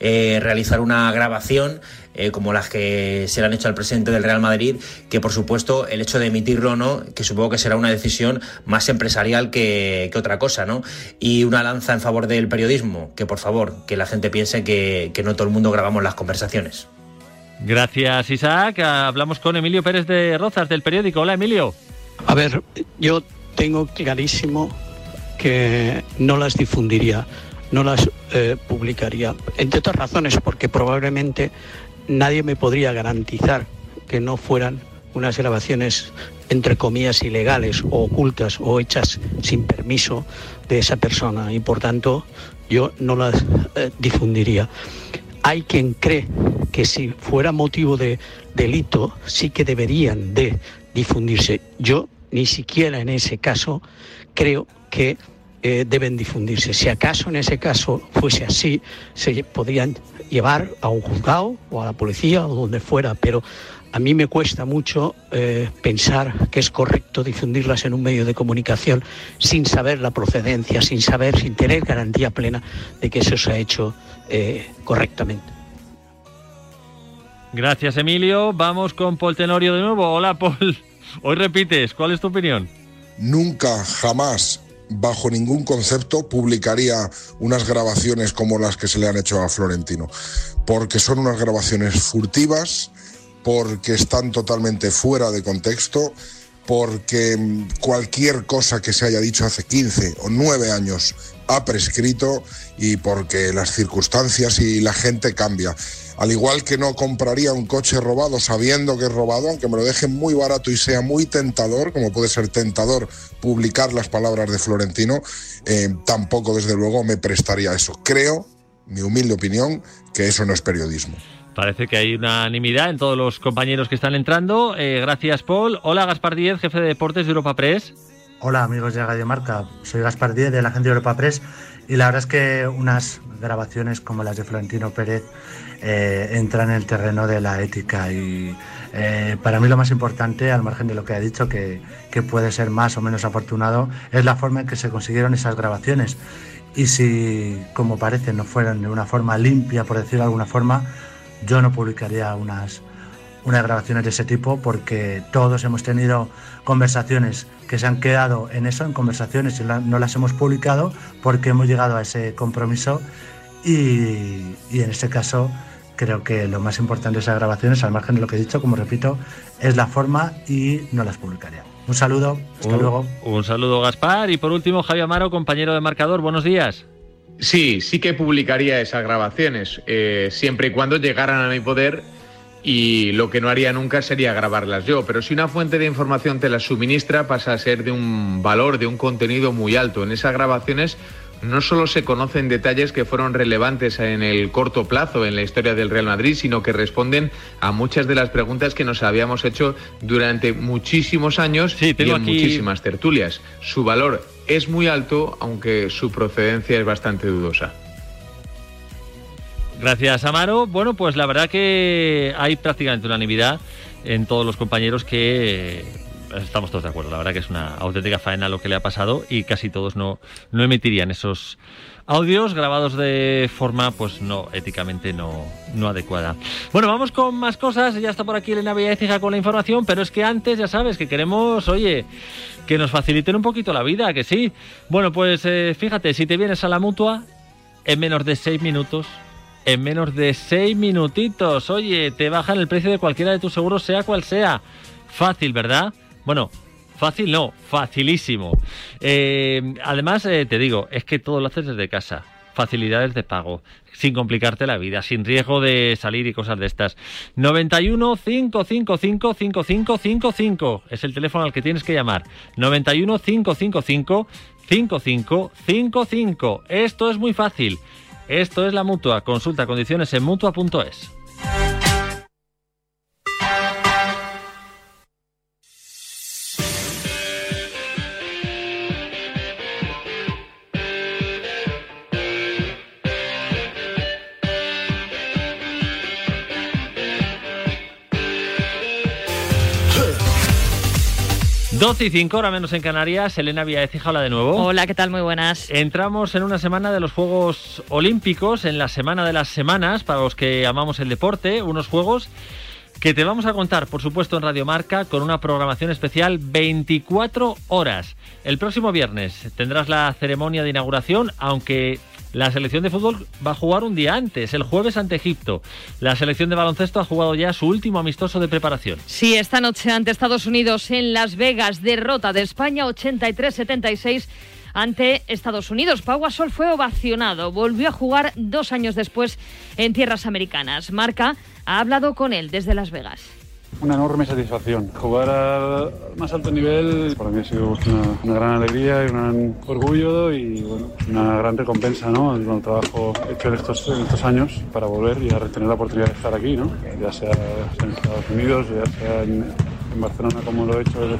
eh, realizar una grabación eh, como las que se le han hecho al presidente del Real Madrid, que por supuesto el hecho de emitirlo no, que supongo que será una decisión más empresarial que, otra cosa, ¿no? Y una lanza en favor del periodismo, que por favor, que la gente piense que, que no todo el mundo grabamos las conversaciones. Gracias, Isaac. Hablamos con Emilio Pérez de Rozas, del periódico. Hola, Emilio. A ver, yo tengo clarísimo que no las difundiría, no las eh, publicaría. Entre otras razones, porque probablemente nadie me podría garantizar que no fueran unas grabaciones entre comillas ilegales o ocultas o hechas sin permiso de esa persona y por tanto yo no las eh, difundiría. Hay quien cree que si fuera motivo de delito sí que deberían de difundirse. Yo ni siquiera en ese caso creo que eh, deben difundirse. Si acaso en ese caso fuese así, se podrían llevar a un juzgado o a la policía o donde fuera, pero a mí me cuesta mucho eh, pensar que es correcto difundirlas en un medio de comunicación sin saber la procedencia, sin saber, sin tener garantía plena de que eso se ha hecho eh, correctamente. Gracias, Emilio. Vamos con Paul Tenorio de nuevo. Hola, Paul. Hoy repites. ¿Cuál es tu opinión? Nunca, jamás, bajo ningún concepto, publicaría unas grabaciones como las que se le han hecho a Florentino. Porque son unas grabaciones furtivas, porque están totalmente fuera de contexto, porque mm, cualquier cosa que se haya dicho hace 15 o 9 años ha prescrito y porque las circunstancias y la gente cambia. Al igual que no compraría un coche robado sabiendo que es robado, aunque me lo dejen muy barato y sea muy tentador, como puede ser tentador publicar las palabras de Florentino, eh, tampoco desde luego me prestaría eso. Creo, mi humilde opinión, que eso no es periodismo. Parece que hay unanimidad en todos los compañeros que están entrando. Eh, gracias, Paul. Hola, Gaspar Díez, jefe de deportes de Europa Press. Hola, amigos de Radio Marca. Soy Gaspar Díez de la agencia Europa Press y la verdad es que unas grabaciones como las de Florentino Pérez eh, entran en el terreno de la ética y eh, para mí lo más importante, al margen de lo que ha dicho, que, que puede ser más o menos afortunado, es la forma en que se consiguieron esas grabaciones. Y si, como parece, no fueran de una forma limpia, por decirlo de alguna forma, yo no publicaría unas, unas grabaciones de ese tipo porque todos hemos tenido conversaciones que se han quedado en eso, en conversaciones y no las hemos publicado porque hemos llegado a ese compromiso y, en este caso creo que lo más importante de esas grabaciones, al margen de lo que he dicho, como repito, es la forma y no las publicaría. Un saludo, hasta luego. Un saludo Gaspar y por último Javier Amaro, compañero de marcador, buenos días. Sí, sí que publicaría esas grabaciones, eh, siempre y cuando llegaran a mi poder y lo que no haría nunca sería grabarlas yo. Pero si una fuente de información te las suministra, pasa a ser de un valor, de un contenido muy alto. En esas grabaciones no solo se conocen detalles que fueron relevantes en el corto plazo en la historia del Real Madrid, sino que responden a muchas de las preguntas que nos habíamos hecho durante muchísimos años y en muchísimas tertulias. Su valor es muy alto, aunque su procedencia es bastante dudosa. Gracias, Amaro. Bueno, pues la verdad que hay prácticamente unanimidad en todos los compañeros que eh, estamos todos de acuerdo. La verdad que es una auténtica faena lo que le ha pasado y casi todos no, no emitirían esos audios grabados de forma pues no éticamente no, no adecuada. Bueno, vamos con más cosas. Ya está por aquí Elena Villaécija con la información, pero es que antes ya sabes que queremos, oye, que nos faciliten un poquito la vida, que sí. Bueno, pues eh, fíjate, si te vienes a la mutua, en menos de seis minutos, en menos de seis minutitos, oye, te bajan el precio de cualquiera de tus seguros, sea cual sea. Fácil, ¿verdad? Bueno, fácil no, facilísimo. Eh, además, eh, te digo, es que todo lo haces desde casa facilidades de pago, sin complicarte la vida, sin riesgo de salir y cosas de estas. 91 555 5555 es el teléfono al que tienes que llamar. 91 555 5555. Esto es muy fácil. Esto es la mutua. Consulta condiciones en mutua.es. 12 y 5, hora menos en Canarias. Elena Villaecija, hola de nuevo. Hola, ¿qué tal? Muy buenas. Entramos en una semana de los Juegos Olímpicos, en la semana de las semanas, para los que amamos el deporte, unos Juegos que te vamos a contar, por supuesto, en Radio Marca, con una programación especial 24 horas. El próximo viernes tendrás la ceremonia de inauguración, aunque la selección de fútbol va a jugar un día antes, el jueves ante Egipto. La selección de baloncesto ha jugado ya su último amistoso de preparación. Sí, esta noche ante Estados Unidos en Las Vegas, derrota de España 83-76 ante Estados Unidos. Pau Gasol fue ovacionado, volvió a jugar dos años después en tierras americanas. Marca ha hablado con él desde Las Vegas. Una enorme satisfacción. Jugar al más alto nivel para mí ha sido una, gran alegría y un gran orgullo y bueno, una gran recompensa ¿no? el trabajo hecho en estos, años para volver y a retener la oportunidad de estar aquí, ¿no? ya sea en Estados Unidos, ya sea en, en Barcelona como lo he hecho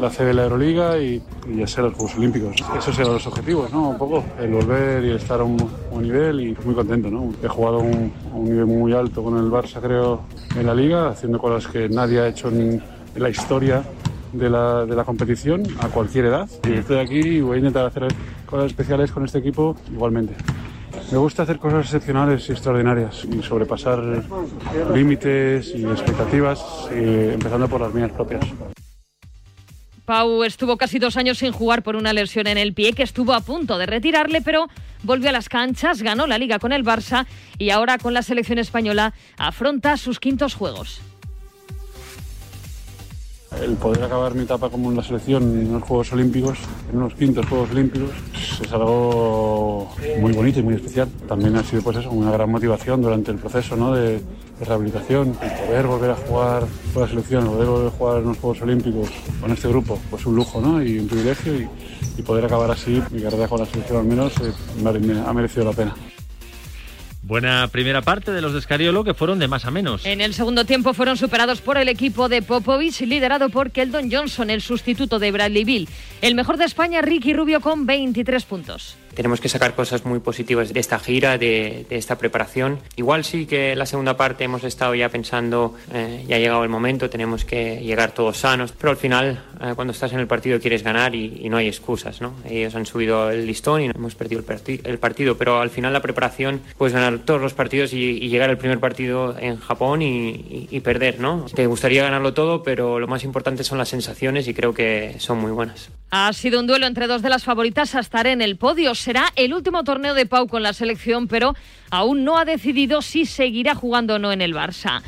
la CB de la Euroliga y, ya sea los Juegos Olímpicos. Esos eran los objetivos, ¿no? Un poco, el volver y estar a un, nivel y muy contento, ¿no? He jugado a un, nivel muy alto con el Barça, creo, en la liga, haciendo cosas que nadie ha hecho en, la historia de la, de la, competición a cualquier edad. Y estoy aquí y voy a intentar hacer cosas especiales con este equipo igualmente. Me gusta hacer cosas excepcionales y extraordinarias y sobrepasar límites y expectativas, eh, empezando por las mías propias. Pau estuvo casi dos años sin jugar por una lesión en el pie que estuvo a punto de retirarle, pero volvió a las canchas, ganó la liga con el Barça y ahora con la selección española afronta sus quintos juegos el poder acabar mi etapa como en la selección en los Juegos Olímpicos, en unos quintos Juegos Olímpicos, es algo muy bonito y muy especial. También ha sido pues eso, una gran motivación durante el proceso ¿no? de, rehabilitación. El poder volver a jugar con la selección, poder volver a jugar en los Juegos Olímpicos con este grupo, pues un lujo ¿no? y un privilegio y, poder acabar así mi carrera con la selección al menos eh, ha merecido la pena. Buena primera parte de los de Escariolo que fueron de más a menos. En el segundo tiempo fueron superados por el equipo de Popovich, liderado por Keldon Johnson, el sustituto de Bradley Bill. El mejor de España, Ricky Rubio, con 23 puntos tenemos que sacar cosas muy positivas de esta gira, de, esta preparación. Igual sí que la segunda parte hemos estado ya pensando, eh, ya ha llegado el momento, tenemos que llegar todos sanos, pero al final eh, cuando estás en el partido quieres ganar y, no hay excusas, ¿no? Ellos han subido el listón y hemos perdido el, partido, pero al final la preparación, puedes ganar todos los partidos y, llegar al primer partido en Japón y perder, ¿no? Te gustaría ganarlo todo, pero lo más importante son las sensaciones y creo que son muy buenas. Ha sido un duelo entre dos de las favoritas a estar en el podio será el último torneo de Pau con la selección, pero aún no ha decidido si seguirá jugando o no en el Barça.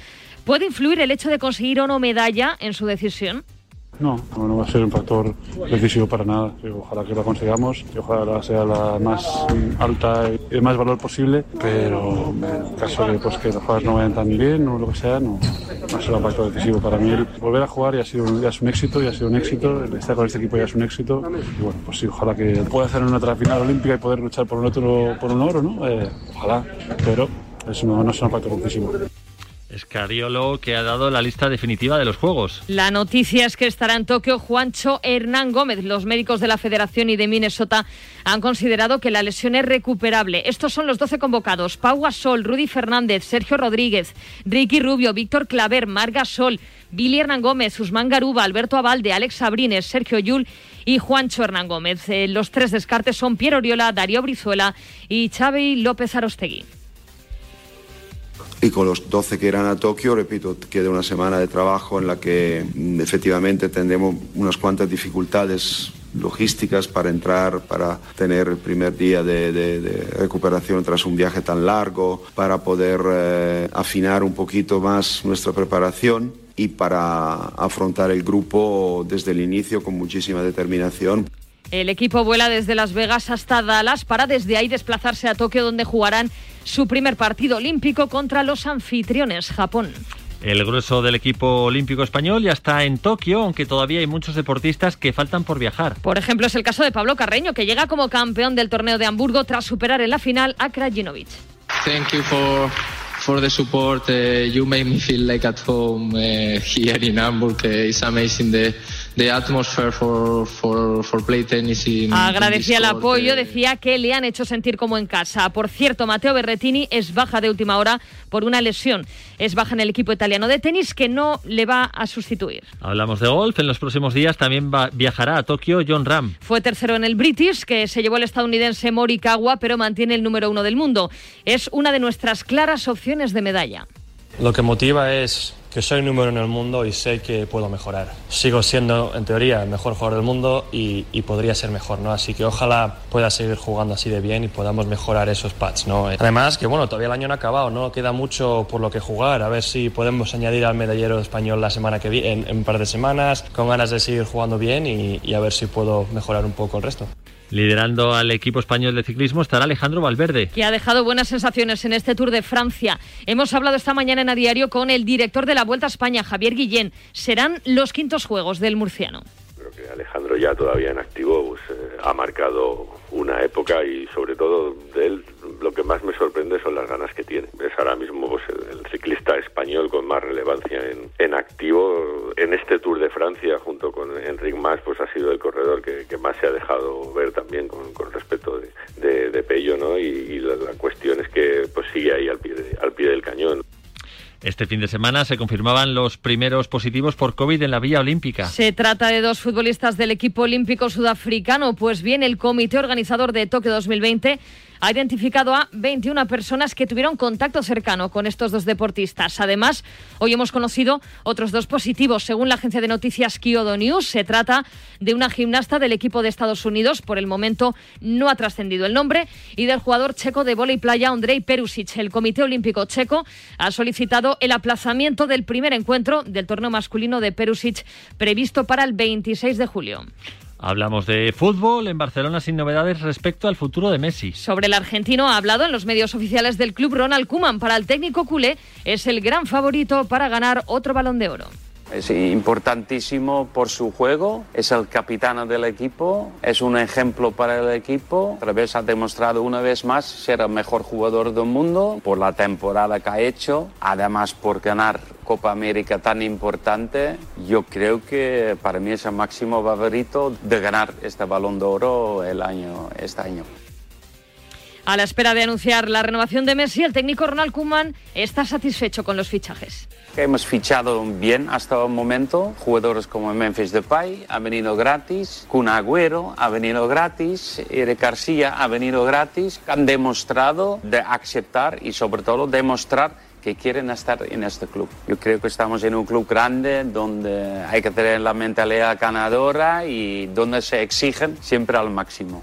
¿Puede influir el hecho de conseguir o no medalla en su decisión? No, no va a ser un factor decisivo para nada. Ojalá que la consigamos y ojalá sea la más alta y de más valor posible, pero en el caso de pues, que los jugadores no vayan tan bien o lo que sea, no, va a ser un factor decisivo para mí. volver a jugar ya ha sido ya es un éxito, ya ha sido un éxito, estar con este equipo ya es un éxito y bueno, pues sí, ojalá que pueda hacer una otra final olímpica y poder luchar por un otro, por un oro, ¿no? Eh, ojalá, pero eso no, no es un factor decisivo. Escariolo que ha dado la lista definitiva de los Juegos. La noticia es que estará en Tokio Juancho Hernán Gómez. Los médicos de la Federación y de Minnesota han considerado que la lesión es recuperable. Estos son los 12 convocados. Pau Gasol, Rudy Fernández, Sergio Rodríguez, Ricky Rubio, Víctor Claver, Marga Sol, Billy Hernán Gómez, Usman Garuba, Alberto Abalde, Alex Sabrines, Sergio Yul y Juancho Hernán Gómez. Eh, los tres descartes son Piero Oriola, Darío Brizuela y Xavi López Arostegui. Y con los 12 que irán a Tokio, repito, queda una semana de trabajo en la que mm, efectivamente tendremos unas cuantas dificultades logísticas para entrar, para tener el primer día de, recuperación tras un viaje tan largo, para poder eh, afinar un poquito más nuestra preparación y para afrontar el grupo desde el inicio con muchísima determinación. El equipo vuela desde Las Vegas hasta Dallas para desde ahí desplazarse a Tokio donde jugarán su primer partido olímpico contra los anfitriones Japón. El grueso del equipo olímpico español ya está en Tokio, aunque todavía hay muchos deportistas que faltan por viajar. Por ejemplo, es el caso de Pablo Carreño, que llega como campeón del torneo de Hamburgo tras superar en la final a Krajinovic. Thank you for for the support. Uh, you made me feel like at home uh, here in Hamburg. Uh, it's amazing the the atmosphere for for for play tennis in Agradecía el in apoyo, eh, decía que le han hecho sentir como en casa. Por cierto, Matteo Berretini es baja de última hora por una lesión. Es baja en el equipo italiano de tenis que no le va a sustituir. Hablamos de golf. En los próximos días también va- viajará a Tokio John Ram. Fue tercero en el British, que se llevó el estadounidense Morikawa, pero mantiene el número uno del mundo. Es una de nuestras claras opciones de medalla. Lo que motiva es que soy número uno en el mundo y sé que puedo mejorar. Sigo siendo, en teoría, el mejor jugador del mundo y, y podría ser mejor, ¿no? Así que ojalá pueda seguir jugando así de bien y podamos mejorar esos pads, ¿no? Además, que bueno, todavía el año no ha acabado, ¿no? Queda mucho por lo que jugar. A ver si podemos añadir al medallero español la semana que viene, en, en un par de semanas, con ganas de seguir jugando bien y, y a ver si puedo mejorar un poco el resto. Liderando al equipo español de ciclismo estará Alejandro Valverde. que ha dejado buenas sensaciones en este Tour de Francia. Hemos hablado esta mañana en A Diario con el director de la Vuelta a España, Javier Guillén. Serán los quintos juegos del murciano. Creo que Alejandro ya todavía en activo pues, eh, ha marcado una época y sobre todo de él lo que más me sorprende son las ganas que tiene. Es ahora mismo pues, el, el ciclista español con más relevancia en, en activo. En este Tour de Francia junto con Enric Mas pues ha sido el corredor que, que más se ha dejado ver también con, con respecto de, de, de Pello ¿no? y, y la, la cuestión es que pues sigue ahí al pie, de- al pie del cañón. Este fin de semana se confirmaban los primeros positivos por COVID en la Villa Olímpica. Se trata de dos futbolistas del equipo olímpico sudafricano. Pues bien, el comité organizador de Tokio 2020 ha identificado a 21 personas que tuvieron contacto cercano con estos dos deportistas. Además, hoy hemos conocido otros dos positivos. Según la agencia de noticias Kyodo News, se trata de una gimnasta del equipo de Estados Unidos. Por el momento no ha trascendido el nombre. Y del jugador checo de vóley playa, Andrei Perusic. El Comité Olímpico Checo ha solicitado el aplazamiento del primer encuentro del torneo masculino de Perusic previsto para el 26 de julio. Hablamos de fútbol en Barcelona sin novedades respecto al futuro de Messi. Sobre el argentino ha hablado en los medios oficiales del club Ronald Koeman. Para el técnico culé es el gran favorito para ganar otro balón de oro. Es importantísimo por su juego, es el capitán del equipo, es un ejemplo para el equipo. Otra vez ha demostrado una vez más ser el mejor jugador del mundo por la temporada que ha hecho, además por ganar Copa América tan importante. Yo creo que para mí es el máximo favorito de ganar este balón de oro el año, este año. A la espera de anunciar la renovación de Messi, el técnico Ronald Koeman está satisfecho con los fichajes. hemos fichado bien hasta el momento. Jugadores como Memphis Depay ha venido gratis, Kun Agüero ha venido gratis, Eric García ha venido gratis. Han demostrado de aceptar y sobre todo demostrar que quieren estar en este club. Yo creo que estamos en un club grande donde hay que tener la mentalidad ganadora y donde se exigen siempre al máximo.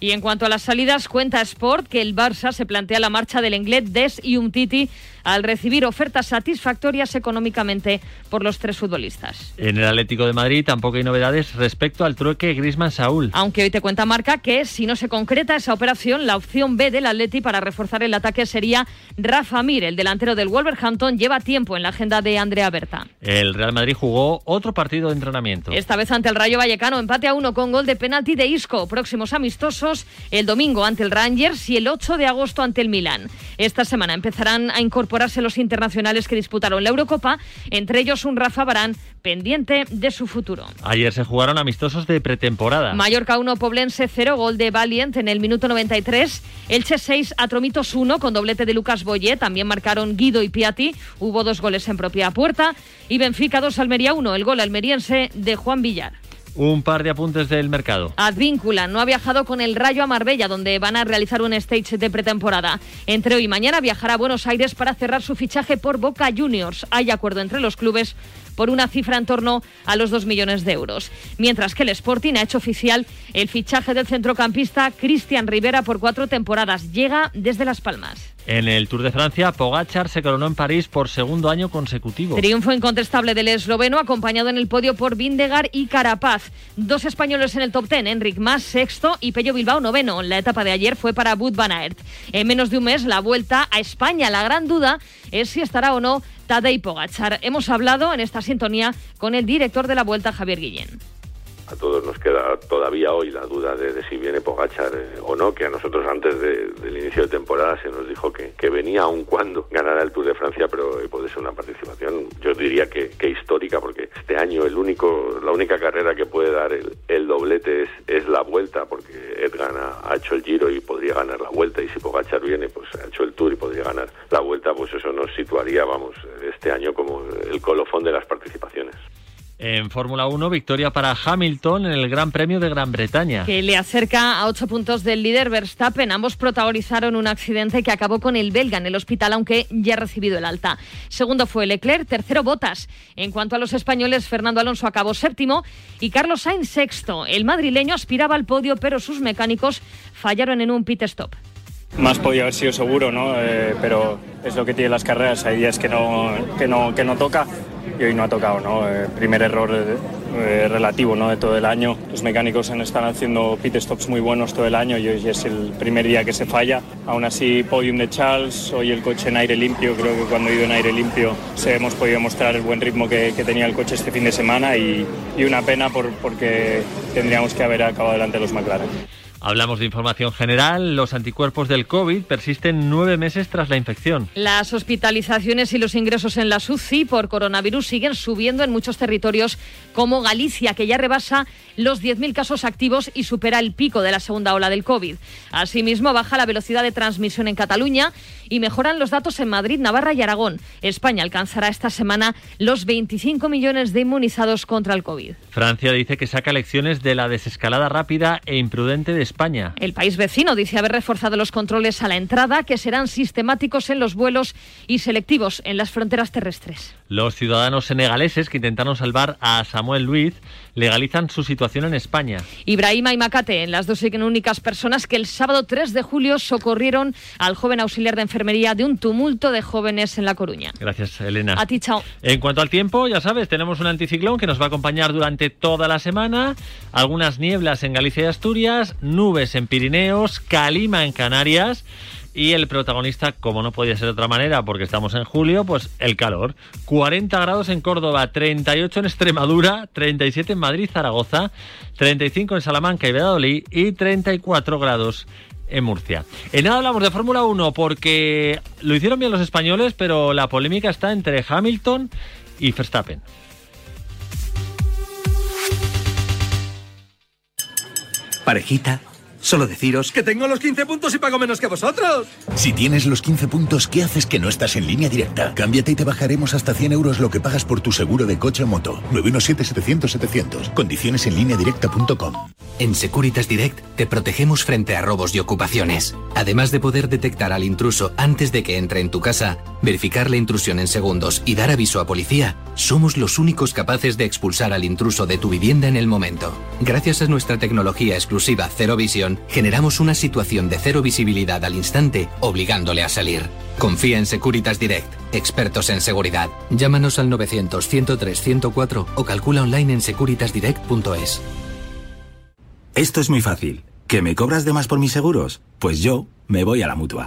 Y en cuanto a las salidas, cuenta Sport que el Barça se plantea la marcha del inglés Des y Umtiti al recibir ofertas satisfactorias económicamente por los tres futbolistas. En el Atlético de Madrid tampoco hay novedades respecto al trueque Griezmann-Saúl. Aunque hoy te cuenta Marca que si no se concreta esa operación, la opción B del Atleti para reforzar el ataque sería Rafa Mir, el delantero del Wolverhampton, lleva tiempo en la agenda de Andrea Berta. El Real Madrid jugó otro partido de entrenamiento. Esta vez ante el Rayo Vallecano, empate a uno con gol de penalti de Isco. Próximos amistosos el domingo ante el Rangers y el 8 de agosto ante el Milán. Esta semana empezarán a incorporarse los internacionales que disputaron la Eurocopa, entre ellos un Rafa Barán pendiente de su futuro. Ayer se jugaron amistosos de pretemporada. Mallorca 1, Poblense 0, gol de Valiant en el minuto 93. Elche 6, Atromitos 1, con doblete de Lucas Boyé. También marcaron Guido y Piatti. Hubo dos goles en propia puerta. Y Benfica 2, Almería 1, el gol almeriense de Juan Villar. Un par de apuntes del mercado. Advíncula no ha viajado con el Rayo a Marbella, donde van a realizar un stage de pretemporada. Entre hoy y mañana viajará a Buenos Aires para cerrar su fichaje por Boca Juniors. Hay acuerdo entre los clubes por una cifra en torno a los 2 millones de euros. Mientras que el Sporting ha hecho oficial el fichaje del centrocampista Cristian Rivera por cuatro temporadas. Llega desde Las Palmas. En el Tour de Francia, Pogachar se coronó en París por segundo año consecutivo. Triunfo incontestable del esloveno, acompañado en el podio por Vindegar y Carapaz. Dos españoles en el top ten, Enric Mas sexto y Pello Bilbao noveno. La etapa de ayer fue para Bud Van Aert. En menos de un mes, la vuelta a España. La gran duda es si estará o no Tadej Pogachar. Hemos hablado en esta sintonía con el director de la vuelta, Javier Guillén. A todos nos queda todavía hoy la duda de, si viene Pogachar eh, o no, que a nosotros antes del inicio de temporada se nos dijo que, que venía aun cuando ganara el Tour de Francia, pero puede ser una participación, yo diría que, que histórica, porque este año el único, la única carrera que puede dar el, el doblete es, es la vuelta, porque Edgan ha, ha, hecho el giro y podría ganar la vuelta, y si Pogachar viene, pues ha hecho el Tour y podría ganar la vuelta, pues eso nos situaría, vamos, este año como el colofón de las participaciones. En Fórmula 1, victoria para Hamilton en el Gran Premio de Gran Bretaña. Que le acerca a ocho puntos del líder Verstappen. Ambos protagonizaron un accidente que acabó con el belga en el hospital, aunque ya ha recibido el alta. Segundo fue Leclerc, tercero Botas. En cuanto a los españoles, Fernando Alonso acabó séptimo y Carlos Sainz sexto. El madrileño aspiraba al podio, pero sus mecánicos fallaron en un pit stop. Más podía haber sido seguro, ¿no? Eh, pero es lo que tienen las carreras. Hay días que no, que no, que no toca y hoy no ha tocado, ¿no? Eh, primer error eh, relativo, ¿no? De todo el año. Los mecánicos están haciendo pit stops muy buenos todo el año y hoy es el primer día que se falla. Aún así, podium de Charles, hoy el coche en aire limpio. Creo que cuando he ido en aire limpio se hemos podido mostrar el buen ritmo que, que tenía el coche este fin de semana y, y una pena por, porque tendríamos que haber acabado delante de los McLaren. Hablamos de información general. Los anticuerpos del COVID persisten nueve meses tras la infección. Las hospitalizaciones y los ingresos en la UCI por coronavirus siguen subiendo en muchos territorios como Galicia, que ya rebasa los 10.000 casos activos y supera el pico de la segunda ola del COVID. Asimismo, baja la velocidad de transmisión en Cataluña y mejoran los datos en Madrid, Navarra y Aragón. España alcanzará esta semana los 25 millones de inmunizados contra el COVID. Francia dice que saca lecciones de la desescalada rápida e imprudente de España. El país vecino dice haber reforzado los controles a la entrada, que serán sistemáticos en los vuelos y selectivos en las fronteras terrestres. Los ciudadanos senegaleses que intentaron salvar a Samuel Luiz legalizan su situación en España. Ibrahima y Macate, en las dos únicas personas que el sábado 3 de julio socorrieron al joven auxiliar de enfermería de un tumulto de jóvenes en La Coruña. Gracias, Elena. A ti, chao. En cuanto al tiempo, ya sabes, tenemos un anticiclón que nos va a acompañar durante toda la semana. Algunas nieblas en Galicia y Asturias, nubes en Pirineos, calima en Canarias. Y el protagonista, como no podía ser de otra manera, porque estamos en julio, pues el calor. 40 grados en Córdoba, 38 en Extremadura, 37 en Madrid, Zaragoza, 35 en Salamanca y Valladolid y 34 grados en Murcia. En nada hablamos de Fórmula 1 porque lo hicieron bien los españoles, pero la polémica está entre Hamilton y Verstappen. Parejita, solo deciros que tengo los 15 puntos y pago menos que vosotros. Si tienes los 15 puntos, ¿qué haces que no estás en línea directa? Cámbiate y te bajaremos hasta 100 euros lo que pagas por tu seguro de coche o moto. 917-700-700. Condiciones en línea directa.com. En Securitas Direct te protegemos frente a robos y ocupaciones. Además de poder detectar al intruso antes de que entre en tu casa, verificar la intrusión en segundos y dar aviso a policía, somos los únicos capaces de expulsar al intruso de tu vivienda en el momento. Gracias a nuestra tecnología exclusiva Cero Generamos una situación de cero visibilidad al instante, obligándole a salir. Confía en Securitas Direct, expertos en seguridad. Llámanos al 900 103 104 o calcula online en securitasdirect.es. Esto es muy fácil. ¿Que me cobras de más por mis seguros? Pues yo me voy a la mutua.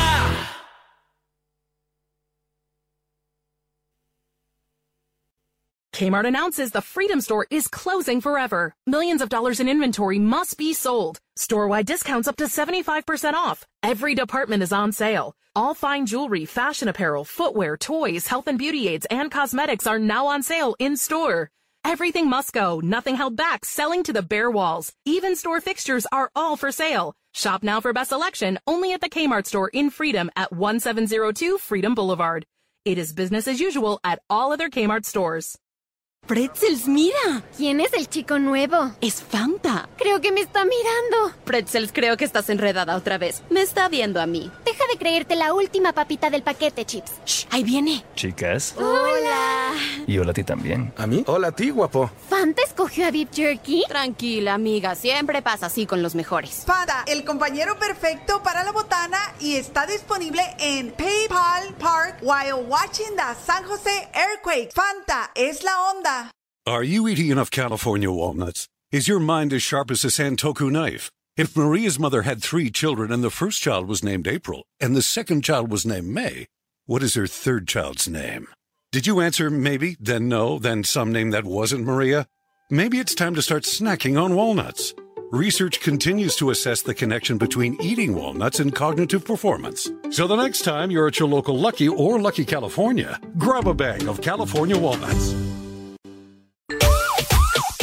Kmart announces the Freedom Store is closing forever. Millions of dollars in inventory must be sold. Store-wide discounts up to 75% off. Every department is on sale. All fine jewelry, fashion apparel, footwear, toys, health and beauty aids, and cosmetics are now on sale in store. Everything must go, nothing held back, selling to the bare walls. Even store fixtures are all for sale. Shop now for best selection only at the Kmart store in Freedom at 1702 Freedom Boulevard. It is business as usual at all other Kmart stores. Pretzels, mira. ¿Quién es el chico nuevo? Es Fanta. Creo que me está mirando. Pretzels, creo que estás enredada otra vez. Me está viendo a mí. Deja de creerte la última papita del paquete, Chips. Shh, ahí viene. Chicas. Hola. Y hola a ti también. ¿A mí? Hola a ti, guapo. ¿Fanta escogió a Beef Jerky? Tranquila, amiga. Siempre pasa así con los mejores. Fanta, el compañero perfecto para la botana y está disponible en PayPal Park while watching the San Jose Earthquake. Fanta es la onda. Are you eating enough California walnuts? Is your mind as sharp as a Santoku knife? If Maria's mother had three children and the first child was named April and the second child was named May, what is her third child's name? Did you answer maybe, then no, then some name that wasn't Maria? Maybe it's time to start snacking on walnuts. Research continues to assess the connection between eating walnuts and cognitive performance. So the next time you're at your local Lucky or Lucky California, grab a bag of California walnuts.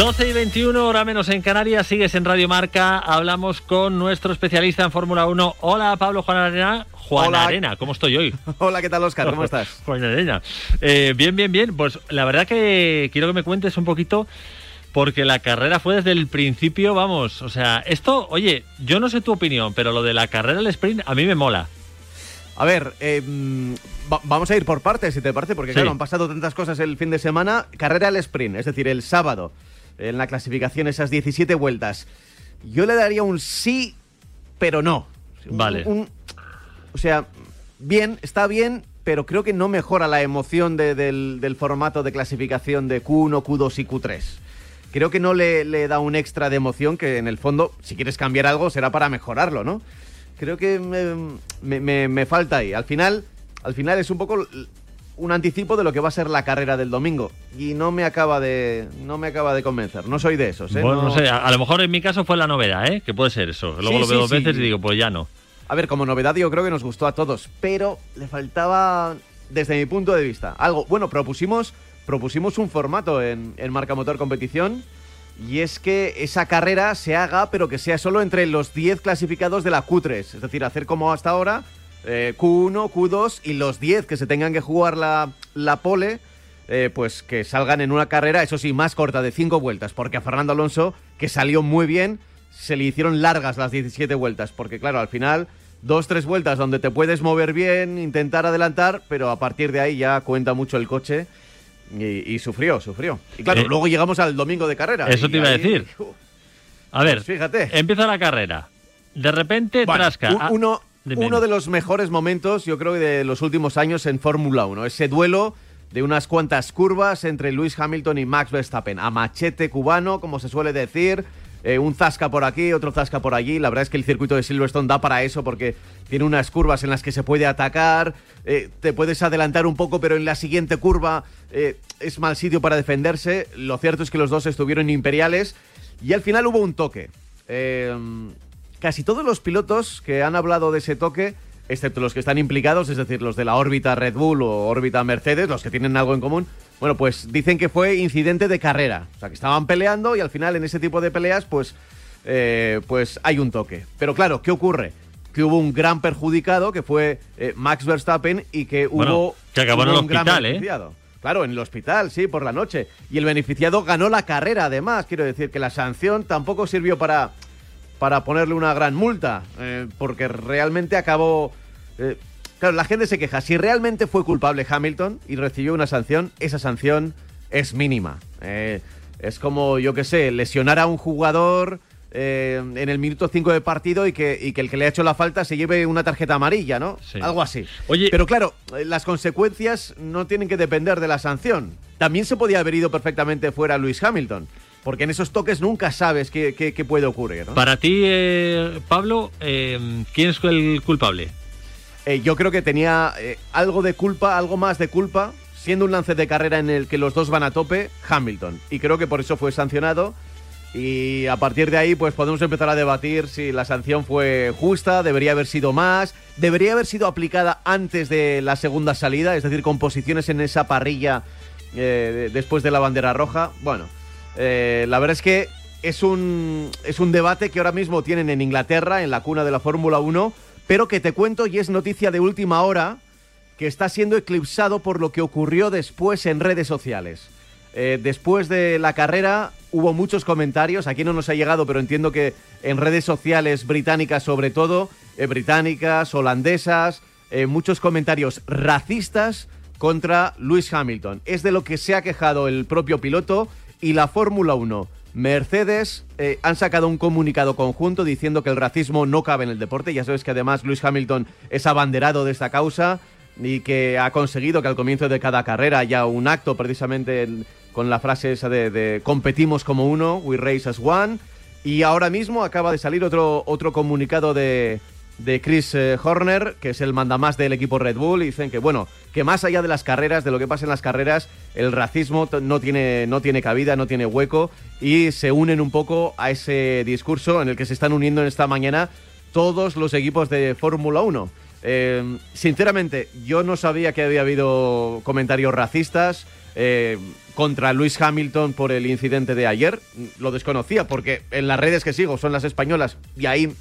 12 y 21, hora menos en Canarias, sigues en Radio Marca, hablamos con nuestro especialista en Fórmula 1. Hola Pablo Juan Arena. Juan Arena, ¿cómo estoy hoy? Hola, ¿qué tal Oscar? ¿Cómo estás? Juan Arena. Eh, bien, bien, bien. Pues la verdad que quiero que me cuentes un poquito porque la carrera fue desde el principio, vamos, o sea, esto, oye, yo no sé tu opinión, pero lo de la carrera del sprint a mí me mola. A ver, em, vamos a ir por partes, si te parece, porque claro, han pasado tantas cosas el fin de semana. Carrera al sprint, es decir, el sábado en la clasificación, esas 17 vueltas. Yo le daría un sí, pero no. Vale. un- o sea, bien, está bien, pero creo que no mejora la emoción de- del, del formato de clasificación de Q1, Q2 y Q3. Creo que no le, le da un extra de emoción que en el fondo, si quieres cambiar algo, será para mejorarlo, ¿no? Creo que me, me- me- me falta ahí. Al final, al final es un poco un anticipo de lo que va a ser la carrera del domingo y no me acaba de no me acaba de convencer. No soy de esos, ¿eh? Bueno, no No- sé, a, a lo mejor en mi caso fue la novedad, ¿eh? Que puede ser eso. Luego Sí, lo veo sí, dos sí. veces y digo, pues ya no. A ver, como novedad yo creo que nos gustó a todos, pero le faltaba, desde mi punto de vista, algo. Bueno, propusimos, propusimos un formato en, en Marca Motor Competición y es que esa carrera se haga, pero que sea solo entre los 10 clasificados de la Q3. Es decir, hacer como hasta ahora, eh, Q1, Q2 y los 10 que se tengan que jugar la, la pole, eh, pues que salgan en una carrera, eso sí, más corta, de 5 vueltas, porque a Fernando Alonso, que salió muy bien, se le hicieron largas las 17 vueltas, porque claro, al final, dos, tres vueltas donde te puedes mover bien, intentar adelantar, pero a partir de ahí ya cuenta mucho el coche. Y, y sufrió, sufrió. Y claro, Eh, luego llegamos al domingo de carrera. Eso te iba a decir. A ver, Pues fíjate. empieza la carrera. De repente, Bueno, trasca. un- Ah, uno, uno de los mejores momentos, yo creo, de los últimos años en Fórmula 1. Ese duelo de unas cuantas curvas entre Lewis Hamilton y Max Verstappen. A machete cubano, como se suele decir. eh, un zasca por aquí, otro zasca por allí. La verdad es que el circuito de Silverstone da para eso porque tiene unas curvas en las que se puede atacar, eh, te puedes adelantar un poco, pero en la siguiente curva eh, es mal sitio para defenderse. Lo cierto es que los dos estuvieron imperiales y al final hubo un toque. Casi todos los pilotos que han hablado de ese toque, excepto los que están implicados, es decir, los de la órbita Red Bull o órbita Mercedes, los que tienen algo en común, bueno, pues dicen que fue incidente de carrera. O sea, que estaban peleando y al final en ese tipo de peleas, pues, eh, pues hay un toque. Pero claro, ¿qué ocurre? Que hubo un gran perjudicado, que fue eh, Max Verstappen, y que Bueno, hubo, que acabó en el gran hospital, ¿eh? Claro, en el hospital, sí, por la noche. Y el beneficiado ganó la carrera, además. Quiero decir que la sanción tampoco sirvió para, para ponerle una gran multa, eh, porque realmente acabó... eh, claro, la gente se queja. Si realmente fue culpable Hamilton y recibió una sanción, esa sanción es mínima. Eh, es como, yo qué sé, lesionar a un jugador en el minuto 5 de partido y que, y que el que le ha hecho la falta se lleve una tarjeta amarilla, ¿no? Algo así. Oye, Pero claro, las consecuencias no tienen que depender de la sanción. También se podía haber ido perfectamente fuera Luis Hamilton. Porque en esos toques nunca sabes qué, qué- qué puede ocurrir. ¿no? Para ti, eh, Pablo, eh, ¿quién es el culpable? Eh, yo creo que tenía eh, algo de culpa, algo más de culpa, siendo un lance de carrera en el que los dos van a tope, Hamilton. Y creo que por eso fue sancionado. Y a partir de ahí, pues podemos empezar a debatir si la sanción fue justa, debería haber sido más, debería haber sido aplicada antes de la segunda salida, es decir, con posiciones en esa parrilla de- después de la bandera roja. Bueno, eh, la verdad es que es un, es un debate que ahora mismo tienen en Inglaterra, en la cuna de la Fórmula 1, pero que te cuento y es noticia de última hora que está siendo eclipsado por lo que ocurrió después en redes sociales. Eh, después de la carrera hubo muchos comentarios, aquí no nos ha llegado, pero entiendo que en redes sociales británicas sobre todo, eh, británicas, holandesas, muchos comentarios racistas contra Lewis Hamilton. Es de lo que se ha quejado el propio piloto y la Fórmula 1. Mercedes eh, han sacado un comunicado conjunto diciendo que el racismo no cabe en el deporte. Ya sabes que además Lewis Hamilton es abanderado de esta causa y que ha conseguido que al comienzo de cada carrera haya un acto precisamente en- con la frase esa de, de competimos como uno, we race as one. Y ahora mismo acaba de salir otro, otro comunicado de, de Chris eh, Horner, que es el mandamás del equipo Red Bull, y dicen que, bueno, que más allá de las carreras, de lo que pasa en las carreras, el racismo no tiene, no tiene cabida, no tiene hueco, y se unen un poco a ese discurso en el que se están uniendo en esta mañana todos los equipos de Fórmula 1. Eh, sinceramente, yo no sabía que había habido comentarios racistas eh, contra Luis Hamilton por el incidente de ayer. Lo desconocía porque en las redes que sigo son las españolas y ahí,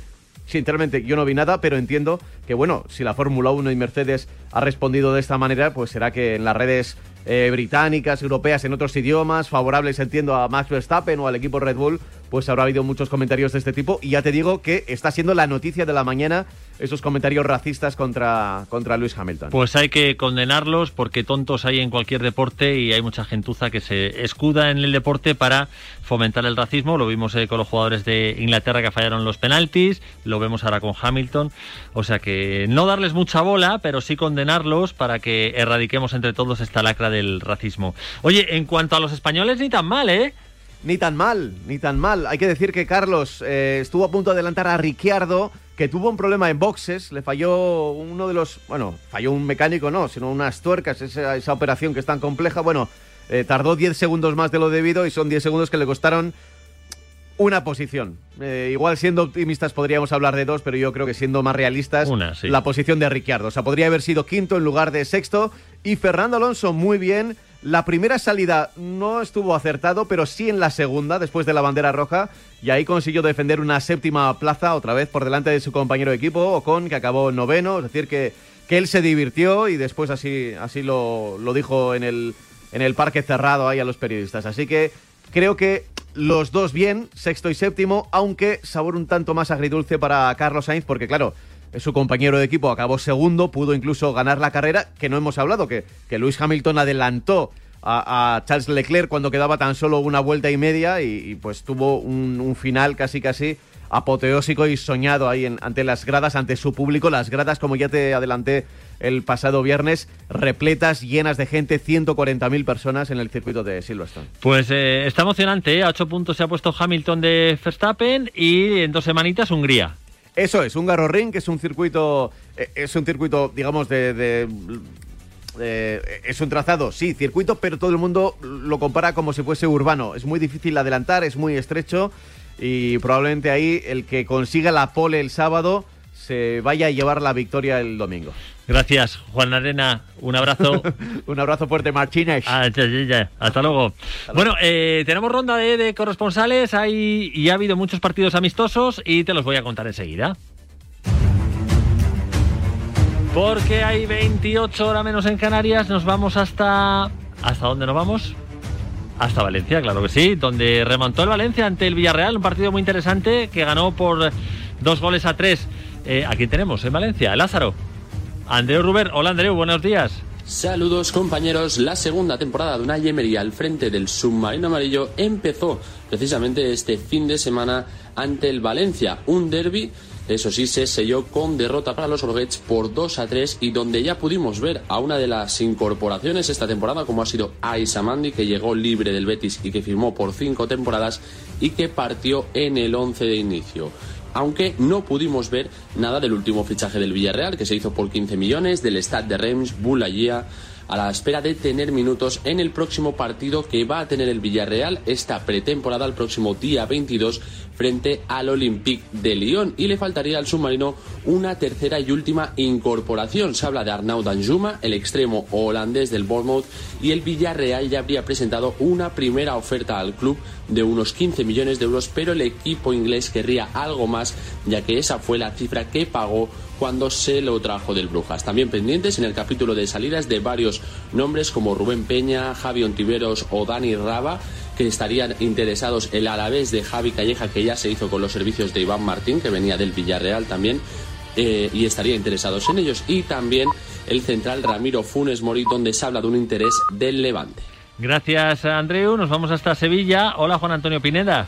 sinceramente, yo no vi nada, pero entiendo que, bueno, si la Fórmula 1 y Mercedes ha respondido de esta manera, pues será que en las redes eh, británicas, europeas, en otros idiomas, favorables, entiendo, a Max Verstappen o al equipo Red Bull, pues habrá habido muchos comentarios de este tipo. Y ya te digo que está siendo la noticia de la mañana esos comentarios racistas contra, contra Lewis Hamilton. Pues hay que condenarlos porque tontos hay en cualquier deporte y hay mucha gentuza que se escuda en el deporte para fomentar el racismo. Lo vimos eh, con los jugadores de Inglaterra que fallaron los penaltis, lo vemos ahora con Hamilton. O sea que no darles mucha bola, pero sí condenarlos para que erradiquemos entre todos esta lacra del racismo. Oye, en cuanto a los españoles, ni tan mal, ¿eh? Ni tan mal, ni tan mal. Hay que decir que Carlos eh, estuvo a punto de adelantar a Ricciardo, que tuvo un problema en boxes, le falló uno de los, bueno, falló un mecánico, no, sino unas tuercas, esa, esa operación que es tan compleja, bueno, eh, tardó 10 segundos más de lo debido y son 10 segundos que le costaron una posición. Eh, igual siendo optimistas podríamos hablar de dos, pero yo creo que siendo más realistas, Una, sí. la posición de Ricciardo. O sea, podría haber sido quinto en lugar de sexto. Y Fernando Alonso muy bien. La primera salida no estuvo acertado, pero sí en la segunda, después de la bandera roja. Y ahí consiguió defender una séptima plaza, otra vez por delante de su compañero de equipo, Ocon, que acabó noveno. Es decir, que, que él se divirtió y después así, así lo, lo dijo en el, en el parque cerrado ahí a los periodistas. Así que creo que los dos bien, sexto y séptimo, aunque sabor un tanto más agridulce para Carlos Sainz, porque claro, su compañero de equipo acabó segundo, pudo incluso ganar la carrera, que no hemos hablado, que, que Lewis Hamilton adelantó a, Charles Leclerc cuando quedaba tan solo una vuelta y media y, pues tuvo un, final casi casi apoteósico y soñado ahí en- ante las gradas, ante su público. Las gradas, como ya te adelanté el pasado viernes, repletas, llenas de gente, 140.000 personas en el circuito de Silverstone. Pues eh, está emocionante, ¿eh? A ocho puntos se ha puesto Hamilton de Verstappen y en dos semanitas Hungría. Eso es, un Ring, que es un circuito, eh, es un circuito, digamos, de, de- eh, es un trazado, sí, circuito, pero todo el mundo lo compara como si fuese urbano. Es muy difícil adelantar, es muy estrecho y probablemente ahí el que consiga la pole el sábado se vaya a llevar la victoria el domingo. Gracias, Juan Arena. Un abrazo. un abrazo fuerte, Martínez. Ah, ya, ya. Hasta luego. Bueno, eh, tenemos ronda de, de corresponsales hay, y ha habido muchos partidos amistosos y te los voy a contar enseguida. Porque hay 28 horas menos en Canarias, nos vamos hasta... ¿Hasta dónde nos vamos? Hasta Valencia, claro que sí, donde remontó el Valencia ante el Villarreal, un partido muy interesante que ganó por dos goles a tres. Eh, ¿A quién tenemos en Valencia? Lázaro. Andreu Ruber. Hola Andreu, buenos días. Saludos compañeros, la segunda temporada de Unai Emery al frente del submarino amarillo empezó precisamente este fin de semana ante el Valencia, un derby eso sí, se selló con derrota para los Roguets por 2 a 3 y donde ya pudimos ver a una de las incorporaciones esta temporada, como ha sido Aisa Mandi, que llegó libre del Betis y que firmó por 5 temporadas y que partió en el 11 de inicio aunque no pudimos ver nada del último fichaje del Villarreal, que se hizo por 15 millones, del Stade de Reims, Boulagia, a la espera de tener minutos en el próximo partido que va a tener el Villarreal esta pretemporada el próximo día 22 frente al Olympique de Lyon y le faltaría al submarino una tercera y última incorporación. Se habla de Arnaud Danjuma, el extremo holandés del Bournemouth y el Villarreal ya habría presentado una primera oferta al club de unos 15 millones de euros, pero el equipo inglés querría algo más ya que esa fue la cifra que pagó cuando se lo trajo del Brujas. También pendientes en el capítulo de salidas de varios nombres como Rubén Peña, Javi Ontiveros o Dani Raba, que estarían interesados el Alavés de Javi Calleja, que ya se hizo con los servicios de Iván Martín, que venía del Villarreal también, eh, y estaría interesados en ellos. Y también el central Ramiro Funes Mori, donde se habla de un interés del Levante. Gracias, Andreu. Nos vamos hasta Sevilla. Hola, Juan Antonio Pineda.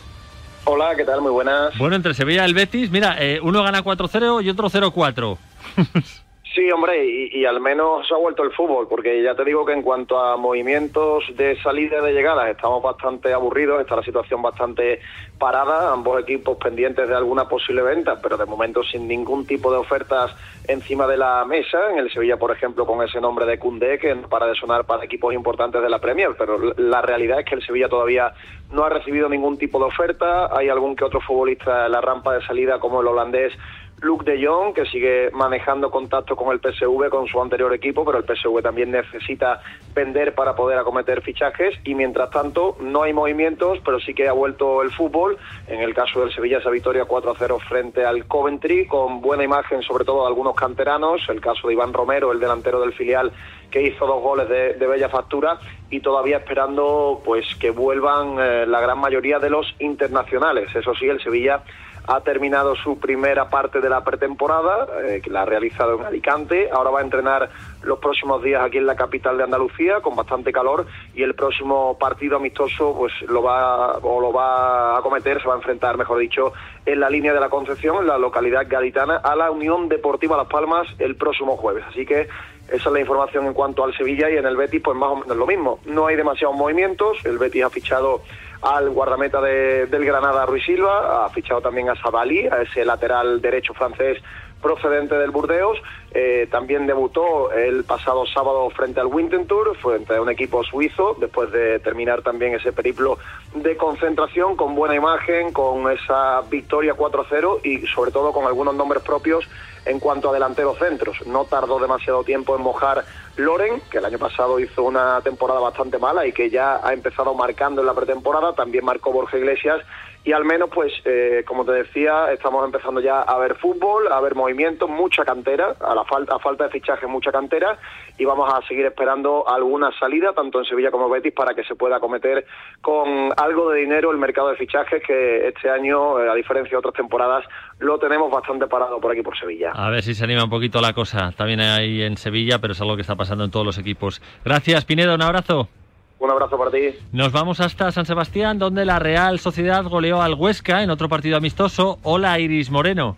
Hola, ¿qué tal? Muy buenas. Bueno, entre Sevilla y el Betis, mira, eh, uno gana 4-0 y otro 0-4. Sí, hombre, y, al menos se ha vuelto el fútbol, porque ya te digo que en cuanto a movimientos de salida y de llegadas estamos bastante aburridos, está la situación bastante parada, ambos equipos pendientes de alguna posible venta, pero de momento sin ningún tipo de ofertas encima de la mesa. En el Sevilla, por ejemplo, con ese nombre de Cundé, que para de sonar para equipos importantes de la Premier, pero la realidad es que el Sevilla todavía no ha recibido ningún tipo de oferta. Hay algún que otro futbolista en la rampa de salida, como el holandés Luke de Jong, que sigue manejando contacto con el PSV, con su anterior equipo, pero el PSV también necesita vender para poder acometer fichajes y mientras tanto no hay movimientos, pero sí que ha vuelto el fútbol. En el caso del Sevilla, esa victoria 4-0 frente al Coventry, con buena imagen sobre todo de algunos canteranos, el caso de Iván Romero, el delantero del filial que hizo dos goles de, bella factura y todavía esperando pues que vuelvan eh, la gran mayoría de los internacionales. Eso sí, el Sevilla ha terminado su primera parte de la pretemporada, eh, que la ha realizado en Alicante. Ahora va a entrenar los próximos días aquí en la capital de Andalucía, con bastante calor, y el próximo partido amistoso pues lo va o lo va a cometer, se va a enfrentar, mejor dicho, en la línea de la Concepción, en la localidad gaditana, a la Unión Deportiva Las Palmas el próximo jueves. Así que esa es la información en cuanto al Sevilla y en el Betis, pues más o menos lo mismo. No hay demasiados movimientos. El Betis ha fichado al guardameta del Granada Ruiz Silva, ha fichado también a Sabali, a ese lateral derecho francés procedente del Burdeos. Eh, también debutó el pasado sábado frente al Winterthur, frente a un equipo suizo, después de terminar también ese periplo de concentración con buena imagen, con esa victoria 4-0 y sobre todo con algunos nombres propios en cuanto a delanteros centros. No tardó demasiado tiempo en mojar Loren, que el año pasado hizo una temporada bastante mala y que ya ha empezado marcando en la pretemporada, también marcó Borja Iglesias y al menos pues eh, como te decía estamos empezando ya a ver fútbol a ver movimientos mucha cantera a la falta a falta de fichaje mucha cantera y vamos a seguir esperando alguna salida tanto en Sevilla como Betis para que se pueda cometer con algo de dinero el mercado de fichajes que este año eh, a diferencia de otras temporadas lo tenemos bastante parado por aquí por Sevilla. A ver si se anima un poquito la cosa también hay en Sevilla pero es algo que está pasando en todos los equipos. Gracias Pinedo un abrazo un abrazo para ti. Nos vamos hasta San Sebastián, donde la Real Sociedad goleó al Huesca en otro partido amistoso. Hola, Iris Moreno.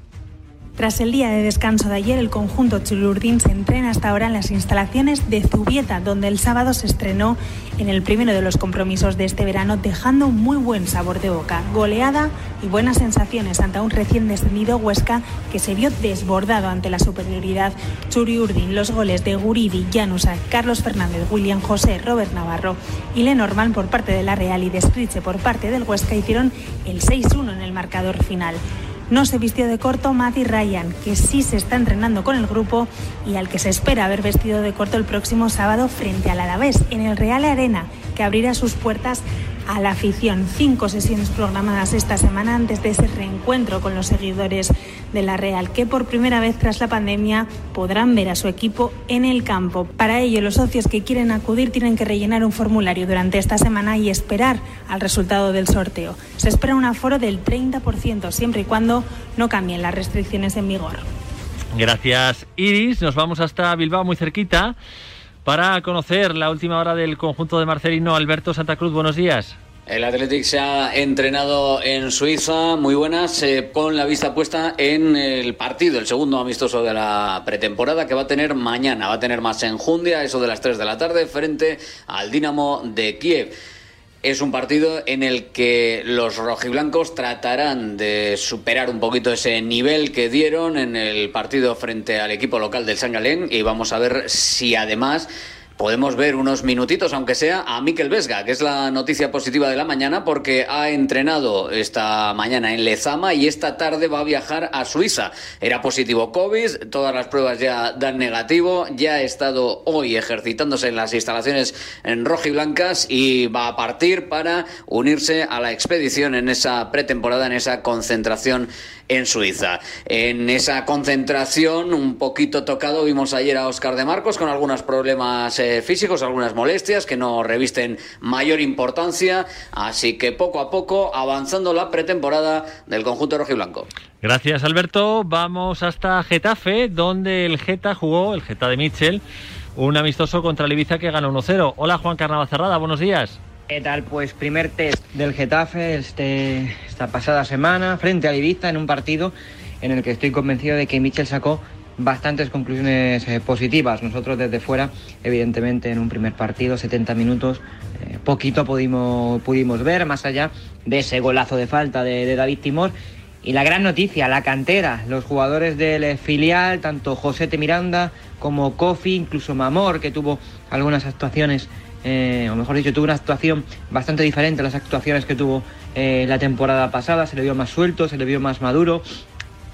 Tras el día de descanso de ayer, el conjunto chilurdín se entrena hasta ahora en las instalaciones de Zubieta, donde el sábado se estrenó en el primero de los compromisos de este verano, dejando un muy buen sabor de boca, goleada y buenas sensaciones ante un recién descendido Huesca que se vio desbordado ante la superioridad Churiurdin. Los goles de Guridi, Llanusa, Carlos Fernández, William José, Robert Navarro y Lenormand por parte de la Real y de por parte del Huesca hicieron el 6-1 en el marcador final. No se vistió de corto Matty Ryan, que sí se está entrenando con el grupo y al que se espera haber vestido de corto el próximo sábado frente al Alavés en el Real Arena, que abrirá sus puertas a la afición. Cinco sesiones programadas esta semana antes de ese reencuentro con los seguidores de la Real, que por primera vez tras la pandemia podrán ver a su equipo en el campo. Para ello, los socios que quieren acudir tienen que rellenar un formulario durante esta semana y esperar al resultado del sorteo. Se espera un aforo del 30%, siempre y cuando no cambien las restricciones en vigor. Gracias, Iris. Nos vamos hasta Bilbao, muy cerquita para conocer la última hora del conjunto de Marcelino Alberto Santa Cruz. Buenos días. El Athletic se ha entrenado en Suiza, muy buenas, eh, con la vista puesta en el partido, el segundo amistoso de la pretemporada que va a tener mañana. Va a tener más enjundia, eso de las 3 de la tarde, frente al Dinamo de Kiev. Es un partido en el que los rojiblancos tratarán de superar un poquito ese nivel que dieron en el partido frente al equipo local del San Galén y vamos a ver si además podemos ver unos minutitos, aunque sea, a Mikel Vesga, que es la noticia positiva de la mañana, porque ha entrenado esta mañana en Lezama y esta tarde va a viajar a Suiza. Era positivo COVID, todas las pruebas ya dan negativo, ya ha estado hoy ejercitándose en las instalaciones en rojiblancas y va a partir para unirse a la expedición en esa pretemporada, en esa concentración en Suiza. En esa concentración, un poquito tocado, vimos ayer a Oscar de Marcos con algunos problemas eh, físicos, algunas molestias que no revisten mayor importancia, así que poco a poco avanzando la pretemporada del conjunto rojiblanco. Gracias Alberto, vamos hasta Getafe, donde el Geta jugó, el Geta de Mitchell, un amistoso contra el Ibiza que ganó 1-0. Hola Juan Carnavacerrada, buenos días. ¿Qué tal? Pues primer test del Getafe este, esta pasada semana frente a Ibiza en un partido en el que estoy convencido de que Michel sacó bastantes conclusiones eh, positivas. Nosotros desde fuera, evidentemente en un primer partido, 70 minutos, eh, poquito pudimos, pudimos ver, más allá de ese golazo de falta de, David Timor. Y la gran noticia, la cantera, los jugadores del eh, filial, tanto José Miranda como Kofi, incluso Mamor, que tuvo algunas actuaciones o mejor dicho, tuvo una actuación bastante diferente a las actuaciones que tuvo eh, la temporada pasada, se le vio más suelto, se le vio más maduro,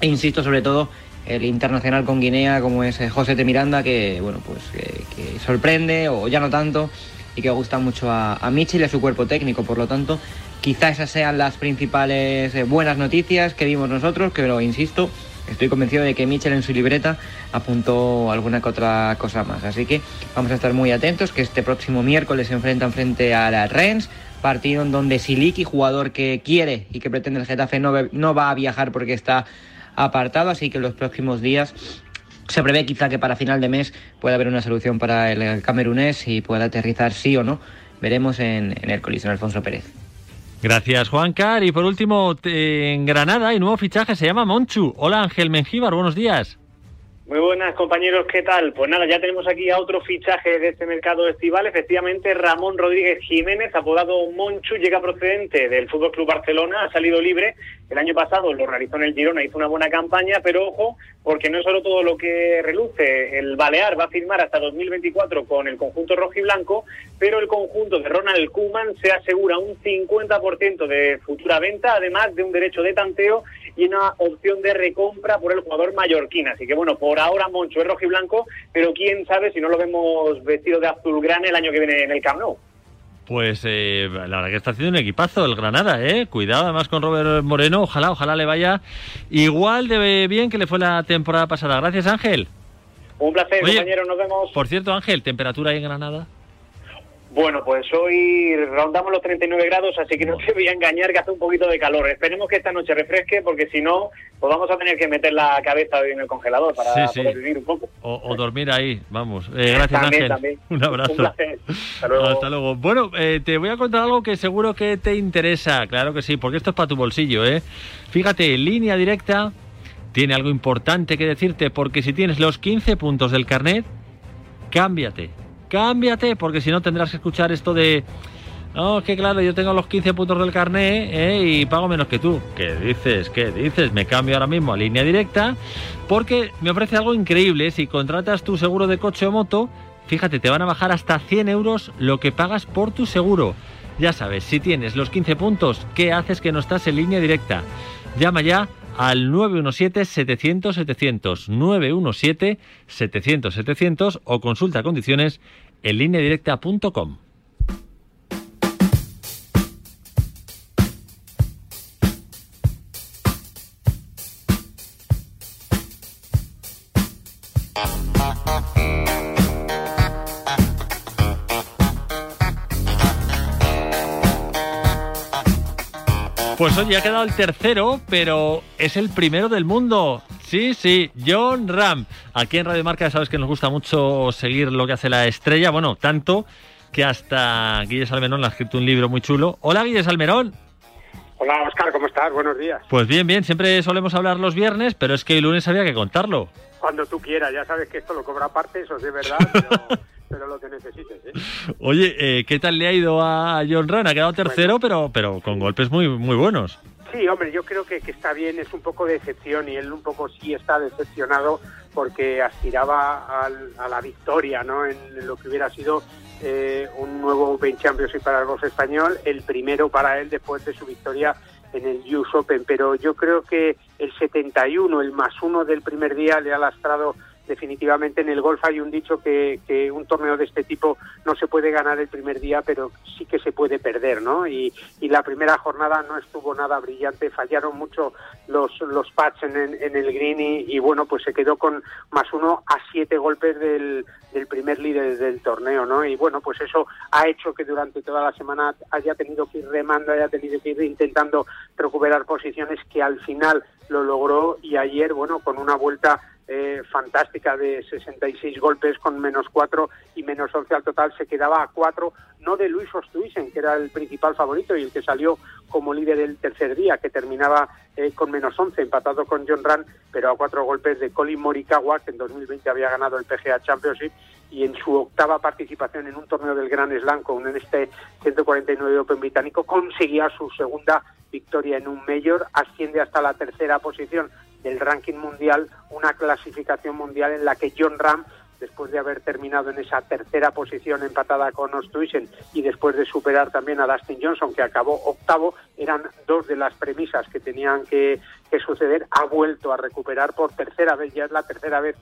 e insisto sobre todo el internacional con Guinea como es eh, José de Miranda, que bueno, pues que, sorprende, o ya no tanto, y que gusta mucho a, Michel y a su cuerpo técnico, por lo tanto, quizá esas sean las principales buenas noticias que vimos nosotros, que lo insisto, Estoy convencido de que Mitchell en su libreta apuntó alguna que otra cosa más. Así que vamos a estar muy atentos que este próximo miércoles se enfrentan frente a la Rennes, partido en donde Siliki, jugador que quiere y que pretende el Getafe, no, no va a viajar porque está apartado. Así que en los próximos días se prevé quizá que para final de mes pueda haber una solución para el camerunés y pueda aterrizar sí o no. Veremos en, en el colisión Alfonso Pérez. Gracias, Juan Car. Y por último, en Granada hay nuevo fichaje, se llama Monchu. Hola, Ángel Mengíbar, buenos días. Muy buenas compañeros, ¿qué tal? Pues nada, ya tenemos aquí a otro fichaje de este mercado estival. Efectivamente, Ramón Rodríguez Jiménez, apodado Monchu, llega procedente del Fútbol Club Barcelona, ha salido libre. El año pasado lo realizó en el Girona, hizo una buena campaña, pero ojo, porque no es solo todo lo que reluce. El Balear va a firmar hasta 2024 con el conjunto rojo y blanco, pero el conjunto de Ronald Koeman se asegura un 50% de futura venta, además de un derecho de tanteo y una opción de recompra por el jugador mallorquín. Así que bueno, por ahora Moncho es rojo y blanco, pero quién sabe si no lo vemos vestido de azulgrana el año que viene en el Camp Nou. Pues eh, la verdad que está haciendo un equipazo el Granada, ¿eh? Cuidado además con Robert Moreno, ojalá, ojalá le vaya igual de bien que le fue la temporada pasada. Gracias Ángel. Un placer, compañero, nos vemos. Por cierto, Ángel, ¿temperatura ahí en Granada? Bueno, pues hoy rondamos los 39 grados, así que no te voy a engañar que hace un poquito de calor. Esperemos que esta noche refresque, porque si no, pues vamos a tener que meter la cabeza hoy en el congelador para poder vivir un poco. O, dormir ahí, vamos. Eh, gracias, Ángel. Un abrazo. Un placer. Hasta luego. Hasta luego. Bueno, eh, te voy a contar algo que seguro que te interesa. Claro que sí, porque esto es para tu bolsillo, ¿eh? Fíjate, línea directa tiene algo importante que decirte, porque si tienes los 15 puntos del carnet, cámbiate cámbiate, porque si no tendrás que escuchar esto de... No, que claro, yo tengo los 15 puntos del carné ¿eh? y pago menos que tú. ¿Qué dices? ¿Qué dices? Me cambio ahora mismo a línea directa porque me ofrece algo increíble. Si contratas tu seguro de coche o moto, fíjate, te van a bajar hasta 100 euros lo que pagas por tu seguro. Ya sabes, si tienes los 15 puntos, ¿qué haces que no estás en línea directa? Llama ya al 917-700-700, 917-700-700 o consulta condiciones en lineadirecta.com. Hoy ha quedado el tercero, pero es el primero del mundo. Sí, sí, John Ram. Aquí en Radio Marca ya sabes que nos gusta mucho seguir lo que hace la estrella. Bueno, tanto que hasta Guille Salmerón le ha escrito un libro muy chulo. Hola, Guille Salmerón. Hola, Oscar, ¿cómo estás? Buenos días. Pues bien, bien, siempre solemos hablar los viernes, pero es que el lunes había que contarlo. Cuando tú quieras, ya sabes que esto lo cobra aparte, eso es de verdad, pero, pero lo que necesites. ¿eh? Oye, eh, ¿qué tal le ha ido a John Ran? Ha quedado tercero, pero, pero con golpes muy, muy buenos. Sí, hombre, yo creo que, que está bien, es un poco de decepción y él un poco sí está decepcionado porque aspiraba al- a la victoria, ¿no? En lo que hubiera sido eh, un nuevo Open Championship para el golf español, el primero para él después de su victoria en el US Open, pero yo creo que el 71, el más uno del primer día, le ha lastrado definitivamente en el golf hay un dicho que, que un torneo de este tipo no se puede ganar el primer día, pero sí que se puede perder, ¿no? Y, y la primera jornada no estuvo nada brillante, fallaron mucho los, los pads en, en el green y, y, bueno, pues se quedó con más uno a siete golpes del, del primer líder del torneo, ¿no? Y bueno, pues eso ha hecho que durante toda la semana haya tenido que ir remando, haya tenido que ir intentando recuperar posiciones que al final lo logró y ayer, bueno, con una vuelta eh, fantástica de 66 golpes con menos 4 y menos 11 al total, se quedaba a 4, no de Luis Ostuisen, que era el principal favorito y el que salió como líder el tercer día, que terminaba eh, con menos 11, empatado con John Ran, pero a cuatro golpes de Colin Morikawa, que en 2020 había ganado el PGA Championship y en su octava participación en un torneo del Gran Slam con en este 149 Open británico conseguía su segunda victoria en un Major, asciende hasta la tercera posición del ranking mundial, una clasificación mundial en la que John Ram, después de haber terminado en esa tercera posición empatada con Ostuisen y después de superar también a Dustin Johnson, que acabó octavo, eran dos de las premisas que tenían que, que suceder, ha vuelto a recuperar por tercera vez, ya es la tercera vez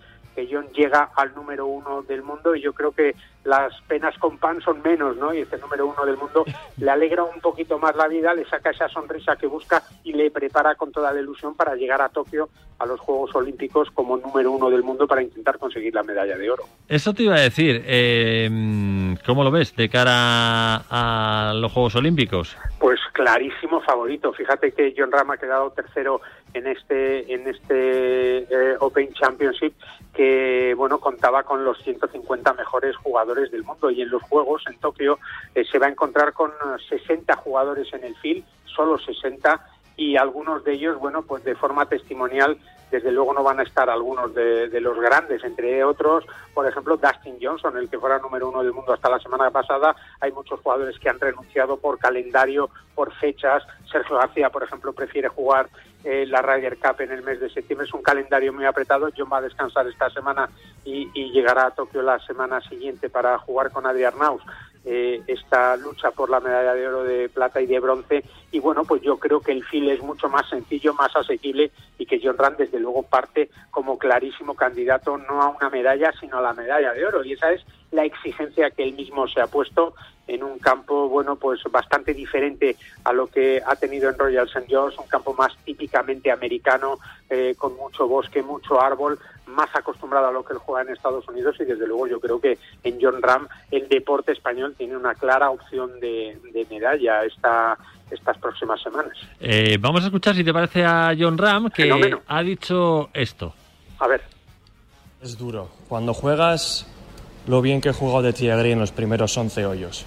John llega al número uno del mundo y yo creo que las penas con pan son menos, ¿no? Y este número uno del mundo le alegra un poquito más la vida, le saca esa sonrisa que busca y le prepara con toda la ilusión para llegar a Tokio a los Juegos Olímpicos como número uno del mundo para intentar conseguir la medalla de oro. Eso te iba a decir. eh, ¿Cómo lo ves de cara a los Juegos Olímpicos? Pues clarísimo favorito. Fíjate que John Ram ha quedado tercero en este en este eh, Open Championship que bueno contaba con los 150 mejores jugadores del mundo y en los Juegos en Tokio eh, se va a encontrar con eh, 60 jugadores en el field, solo 60 y algunos de ellos bueno pues de forma testimonial desde luego no van a estar algunos de, de los grandes, entre otros, por ejemplo, Dustin Johnson, el que fuera número uno del mundo hasta la semana pasada. Hay muchos jugadores que han renunciado por calendario, por fechas. Sergio García, por ejemplo, prefiere jugar eh, la Ryder Cup en el mes de septiembre. Es un calendario muy apretado. John va a descansar esta semana y, y llegará a Tokio la semana siguiente para jugar con Adrián Arnaus eh, esta lucha por la medalla de oro de plata y de bronce y bueno pues yo creo que el fil es mucho más sencillo más asequible y que John Rand desde luego parte como clarísimo candidato no a una medalla sino a la medalla de oro y esa es la exigencia que él mismo se ha puesto en un campo bueno pues bastante diferente a lo que ha tenido en Royal St. George un campo más típicamente americano eh, con mucho bosque mucho árbol más acostumbrado a lo que él juega en Estados Unidos y desde luego yo creo que en John Ram el deporte español tiene una clara opción de, de medalla esta, estas próximas semanas. Eh, vamos a escuchar si te parece a John Ram que Fenómeno. ha dicho esto. A ver. Es duro. Cuando juegas lo bien que he jugado de Tiagri en los primeros 11 hoyos.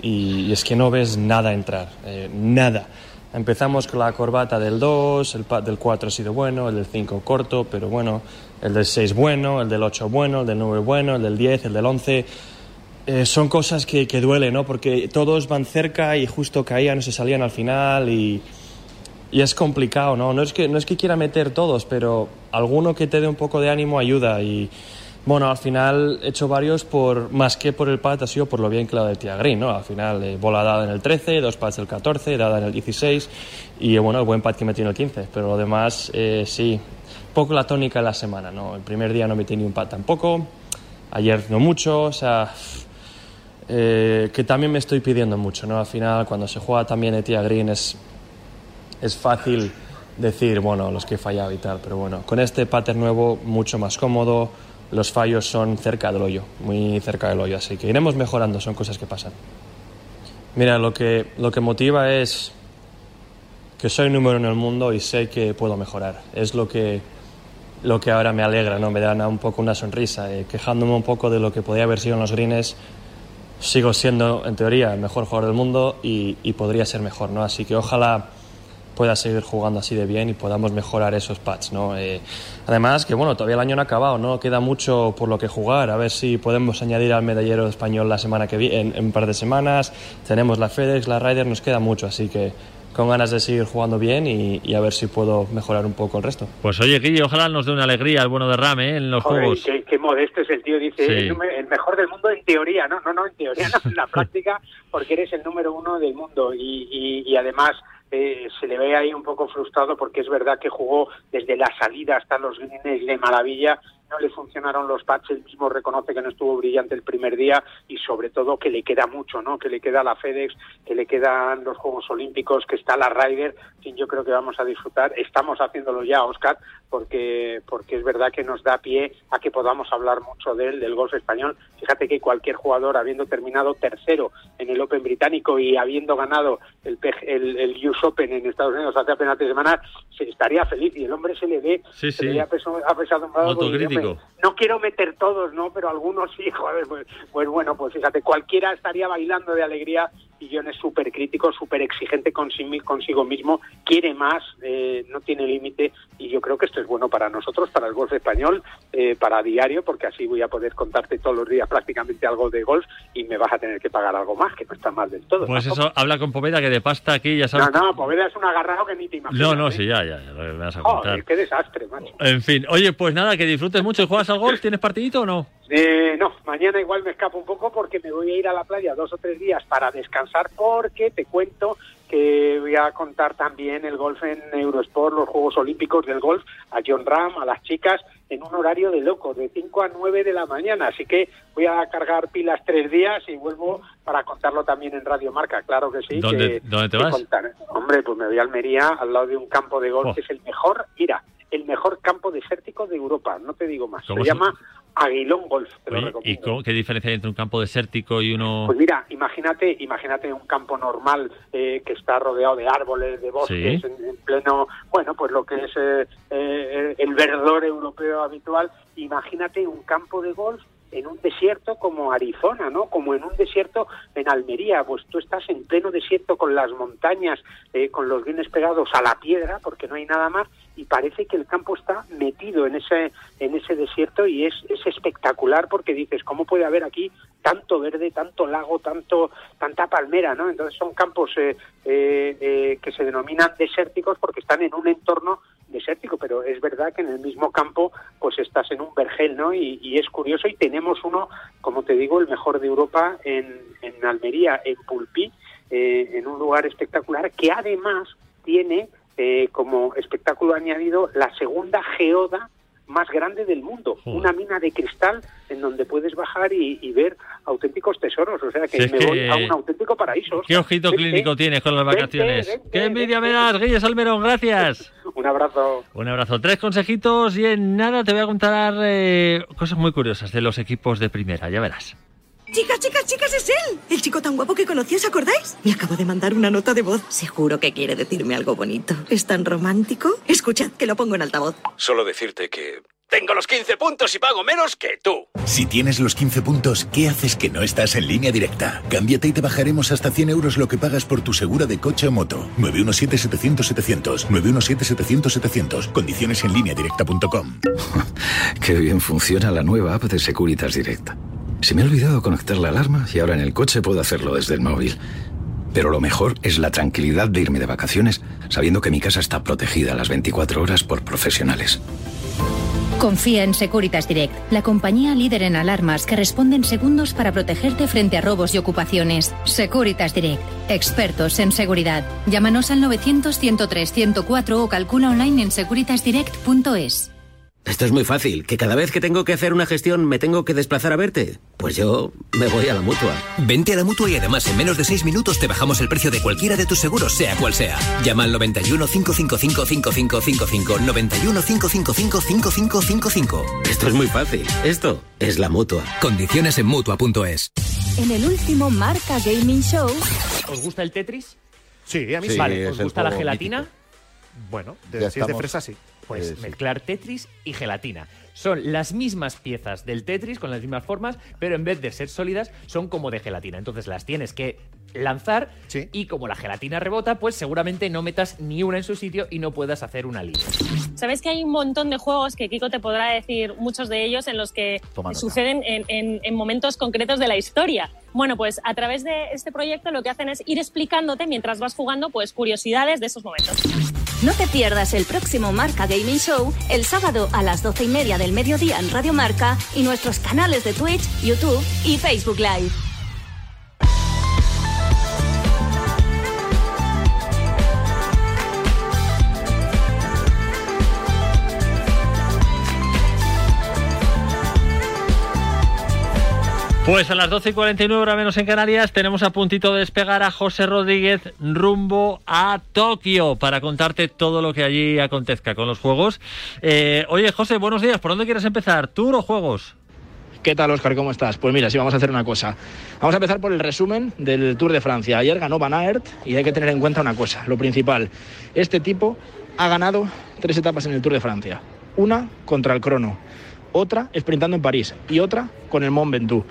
Y, y es que no ves nada entrar, eh, nada. Empezamos con la corbata del 2, el del 4 ha sido bueno, el del 5 corto, pero bueno, el del 6 bueno, el del 8 bueno, el del 9 bueno, el del 10, el del 11. Eh, son cosas que, que duelen, ¿no? Porque todos van cerca y justo caían se salían al final y, y es complicado, ¿no? No es, que, no es que quiera meter todos, pero alguno que te dé un poco de ánimo ayuda y bueno, al final he hecho varios por más que por el pad, ha sido por lo bien que la de Tiagrin, ¿no? Al final, eh, bola dada en el 13, dos pads el 14, dada en el 16 y eh, bueno, el buen pad que metí en el 15, pero lo demás, eh, sí, poco la tónica de la semana, ¿no? El primer día no metí ni un pad tampoco, ayer no mucho, o sea, eh, que también me estoy pidiendo mucho, ¿no? Al final, cuando se juega también Etia Green es, es fácil decir, bueno, los que he fallado y tal, pero bueno, con este pattern nuevo, mucho más cómodo, los fallos son cerca del hoyo, muy cerca del hoyo, así que iremos mejorando, son cosas que pasan. Mira, lo que, lo que motiva es que soy número en el mundo y sé que puedo mejorar. Es lo que, lo que ahora me alegra, ¿no? me da un poco una sonrisa, eh, quejándome un poco de lo que podía haber sido en los greens sigo siendo, en teoría, el mejor jugador del mundo y, y podría ser mejor, ¿no? Así que ojalá pueda seguir jugando así de bien y podamos mejorar esos pads, ¿no? Eh, además, que bueno, todavía el año no ha acabado, ¿no? Queda mucho por lo que jugar, a ver si podemos añadir al medallero español la semana que viene, en, en un par de semanas, tenemos la FedEx, la Ryder, nos queda mucho, así que con ganas de seguir jugando bien y, y a ver si puedo mejorar un poco el resto. Pues oye, Guille, ojalá nos dé una alegría el bueno de Rame ¿eh? en los Joder, juegos. Qué, qué modesto es el tío, dice, Sí. el, número- el mejor del mundo en teoría, no, no, no, en teoría, no, en la práctica, porque eres el número uno del mundo y, y, y además eh, se le ve ahí un poco frustrado porque es verdad que jugó desde la salida hasta los Guinness de maravilla, no le funcionaron los pads, él mismo reconoce que no estuvo brillante el primer día y sobre todo que le queda mucho, ¿no? Que le queda la FedEx, que le quedan los Juegos Olímpicos, que está la Ryder, en fin, yo creo que vamos a disfrutar, estamos haciéndolo ya, Oscar, porque porque es verdad que nos da pie a que podamos hablar mucho de él, del golf español. Fíjate que cualquier jugador, habiendo terminado tercero en el Open británico y habiendo ganado el, el, el US Open en Estados Unidos hace apenas tres semanas, se estaría feliz y el hombre se le ve, Sí, se le apeso- apesadumbrado porque, Autocrítico. No quiero meter todos, ¿no? Pero algunos sí, joder, pues, pues bueno, pues fíjate, cualquiera estaría bailando de alegría y John es súper crítico, súper exigente consigo, mismo, quiere más, eh, no tiene límite y yo creo que esto es bueno para nosotros, para el golf español, eh, para diario, porque así voy a poder contarte todos los días prácticamente algo de golf y me vas a tener que pagar algo más, que no está mal del todo. Pues eso, habla con Poveda que de pasta aquí ya sabes. No, no, Poveda es un agarrado que ni te imaginas. No, no, ¿eh? sí, ya, ya, ya, me vas a contar. Joder, qué desastre, macho. En fin, oye, pues nada, que disfrutes mucho. ¿Juegas al golf? ¿Tienes partidito o no? Eh, no, mañana igual me escapo un poco porque me voy a ir a la playa dos o tres días para descansar porque te cuento que voy a contar también el golf en Eurosport, los Juegos Olímpicos del golf, a John Ram, a las chicas, en un horario de locos, de 5 a 9 de la mañana. Así que voy a cargar pilas tres días y vuelvo para contarlo también en Radio Marca, claro que sí. ¿Dónde- que- dónde te vas? contar. Hombre, pues me voy a Almería, al lado de un campo de golf, Oh. que es el mejor, mira, el mejor campo desértico de Europa, no te digo más. Se ¿Cómo se- llama Aguilón Golf, te lo Oye, recomiendo. ¿Y cómo- qué diferencia hay entre un campo desértico y uno...? Pues mira, imagínate, imagínate un campo normal eh, que está rodeado de árboles, de bosques, Sí. en, en pleno, bueno, pues lo que es eh, eh, el verdor europeo habitual. Imagínate un campo de golf en un desierto como Arizona, ¿no? Como en un desierto en Almería, pues tú estás en pleno desierto con las montañas, eh, con los bienes pegados a la piedra, porque no hay nada más, y parece que el campo está metido en ese en ese desierto y es, es espectacular porque dices cómo puede haber aquí tanto verde, tanto lago, tanto tanta palmera, ¿no? Entonces son campos eh, eh, eh, que se denominan desérticos porque están en un entorno desértico, pero es verdad que en el mismo campo pues estás en un vergel, ¿no? Y, y es curioso y tenemos uno, como te digo, el mejor de Europa en, en Almería, en Pulpí, eh, en un lugar espectacular que además tiene eh, como espectáculo añadido la segunda geoda más grande del mundo, una mina de cristal en donde puedes bajar y, y ver auténticos tesoros, o sea que Si es me voy que- a un auténtico paraíso. ¿Qué ojito Vente, clínico tienes con las vacaciones? vente, ¡Qué envidia me das, Guille Salmerón! ¡Gracias! Un abrazo. Un abrazo. Tres consejitos y en nada te voy a contar eh, cosas muy curiosas de los equipos de primera, ya verás. Chicas, chicas, chicas, es él. Chico tan guapo que conocí, ¿os acordáis? Me acabo de mandar una nota de voz. Seguro que quiere decirme algo bonito. ¿Es tan romántico? Escuchad, que lo pongo en altavoz. Solo decirte que tengo los 15 puntos y pago menos que tú. Si tienes los 15 puntos, ¿qué haces que no estás en línea directa? Cámbiate y te bajaremos hasta 100 euros lo que pagas por tu segura de coche o moto. 917-700-700. 917-700-700. Condiciones en línea directa.com. Qué bien funciona la nueva app de Securitas Direct. Se me ha olvidado conectar la alarma y ahora en el coche puedo hacerlo desde el móvil. Pero lo mejor es la tranquilidad de irme de vacaciones sabiendo que mi casa está protegida a las 24 horas por profesionales. Confía en Securitas Direct, la compañía líder en alarmas que responde en segundos para protegerte frente a robos y ocupaciones. Securitas Direct, expertos en seguridad. Llámanos al 900-103-104 o calcula online en securitasdirect.es. Esto es muy fácil, que cada vez que tengo que hacer una gestión me tengo que desplazar a verte. Pues yo me voy a la mutua. Vente a la mutua y además en menos de 6 minutos te bajamos el precio de cualquiera de tus seguros, sea cual sea. Llama al 91 555 5555. 91 555 5555. Esto es muy fácil. Esto es la mutua. Condiciones en mutua.es. En el último Marca Gaming Show. ¿Os gusta el Tetris? Sí, a mí sí. Vale, ¿os gusta la gelatina? mítico. Bueno, de- si es de fresa, sí. Pues Eh, sí. mezclar Tetris y gelatina. Son las mismas piezas del Tetris con las mismas formas, pero en vez de ser sólidas, son como de gelatina. Entonces las tienes que lanzar y como la gelatina rebota, pues seguramente no metas ni una en su sitio y no puedas hacer una línea. Sabes que hay un montón de juegos que Kiko te podrá decir, muchos de ellos en los que suceden en, en- en momentos concretos de la historia. Bueno, pues a través de este proyecto lo que hacen es ir explicándote mientras vas jugando pues curiosidades de esos momentos. No te pierdas el próximo Marca Gaming Show el sábado a las doce y media del mediodía en Radio Marca y nuestros canales de Twitch, YouTube y Facebook Live. Pues a las 12 y 49 hora menos en Canarias tenemos a puntito de despegar a José Rodríguez rumbo a Tokio para contarte todo lo que allí acontezca con los juegos. Eh, oye José, buenos días, ¿por dónde quieres empezar? ¿Tour o juegos? ¿Qué tal, Oscar? ¿Cómo estás? Pues mira, sí, vamos a hacer una cosa. Vamos a empezar por el resumen del Tour de Francia. Ayer ganó Van Aert y hay que tener en cuenta una cosa, lo principal. Este tipo ha ganado tres etapas en el Tour de Francia. Una contra el crono, otra sprintando en París y otra con el Mont Ventoux.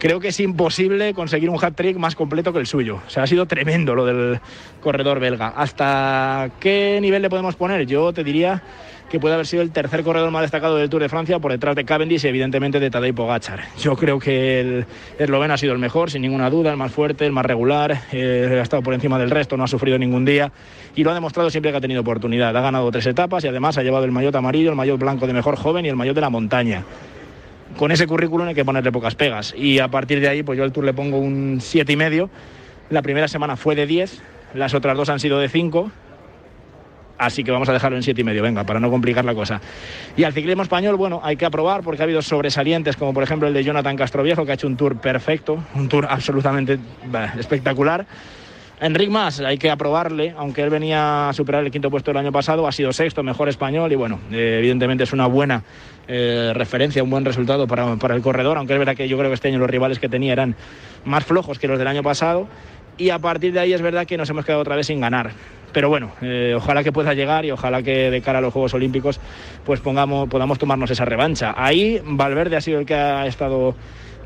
Creo que es imposible conseguir un hat-trick más completo que el suyo. O sea, ha sido tremendo lo del corredor belga. ¿Hasta qué nivel le podemos poner? Yo te diría que puede haber sido el tercer corredor más destacado del Tour de Francia por detrás de Cavendish y evidentemente de Tadej Pogacar. Yo creo que el esloveno ha sido el mejor, sin ninguna duda, el más fuerte, el más regular, eh, ha estado por encima del resto, no ha sufrido ningún día y lo ha demostrado siempre que ha tenido oportunidad. Ha ganado tres etapas y además ha llevado el maillot amarillo, el maillot blanco de mejor joven y el maillot de la montaña con ese currículum hay que ponerle pocas pegas. Y a partir de ahí, pues yo al Tour le pongo un siete y medio. La primera semana fue de 10, las otras dos han sido de 5. Así que vamos a dejarlo en siete y medio, venga, para no complicar la cosa. Y al ciclismo español, bueno, hay que aprobar porque ha habido sobresalientes, como por ejemplo el de Jonathan Castroviejo, que ha hecho un tour perfecto, un tour absolutamente espectacular. Enric Mas, hay que aprobarle, aunque él venía a superar el quinto puesto el año pasado, ha sido sexto, mejor español y bueno, eh, evidentemente es una buena eh, referencia, un buen resultado para, para el corredor, aunque es verdad que yo creo que este año los rivales que tenía eran más flojos que los del año pasado y a partir de ahí es verdad que nos hemos quedado otra vez sin ganar. Pero bueno, eh, ojalá que pueda llegar y ojalá que de cara a los Juegos Olímpicos pues pongamos, podamos tomarnos esa revancha. Ahí Valverde ha sido el que ha estado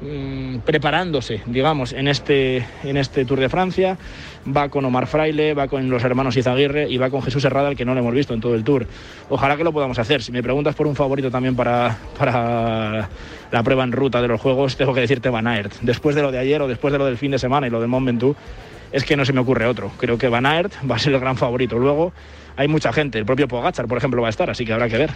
mm, preparándose, digamos, en este, en este Tour de Francia. Va con Omar Fraile, va con los hermanos Izaguirre y va con Jesús Herrada, al que no lo hemos visto en todo el Tour. Ojalá que lo podamos hacer. Si me preguntas por un favorito también para, para la prueba en ruta de los Juegos, tengo que decirte Van Aert. Después de lo de ayer o después de lo del fin de semana y lo del Mont es que no se me ocurre otro. Creo que Van Aert va a ser el gran favorito. Luego hay mucha gente, el propio Pogachar, por ejemplo, va a estar, así que habrá que ver.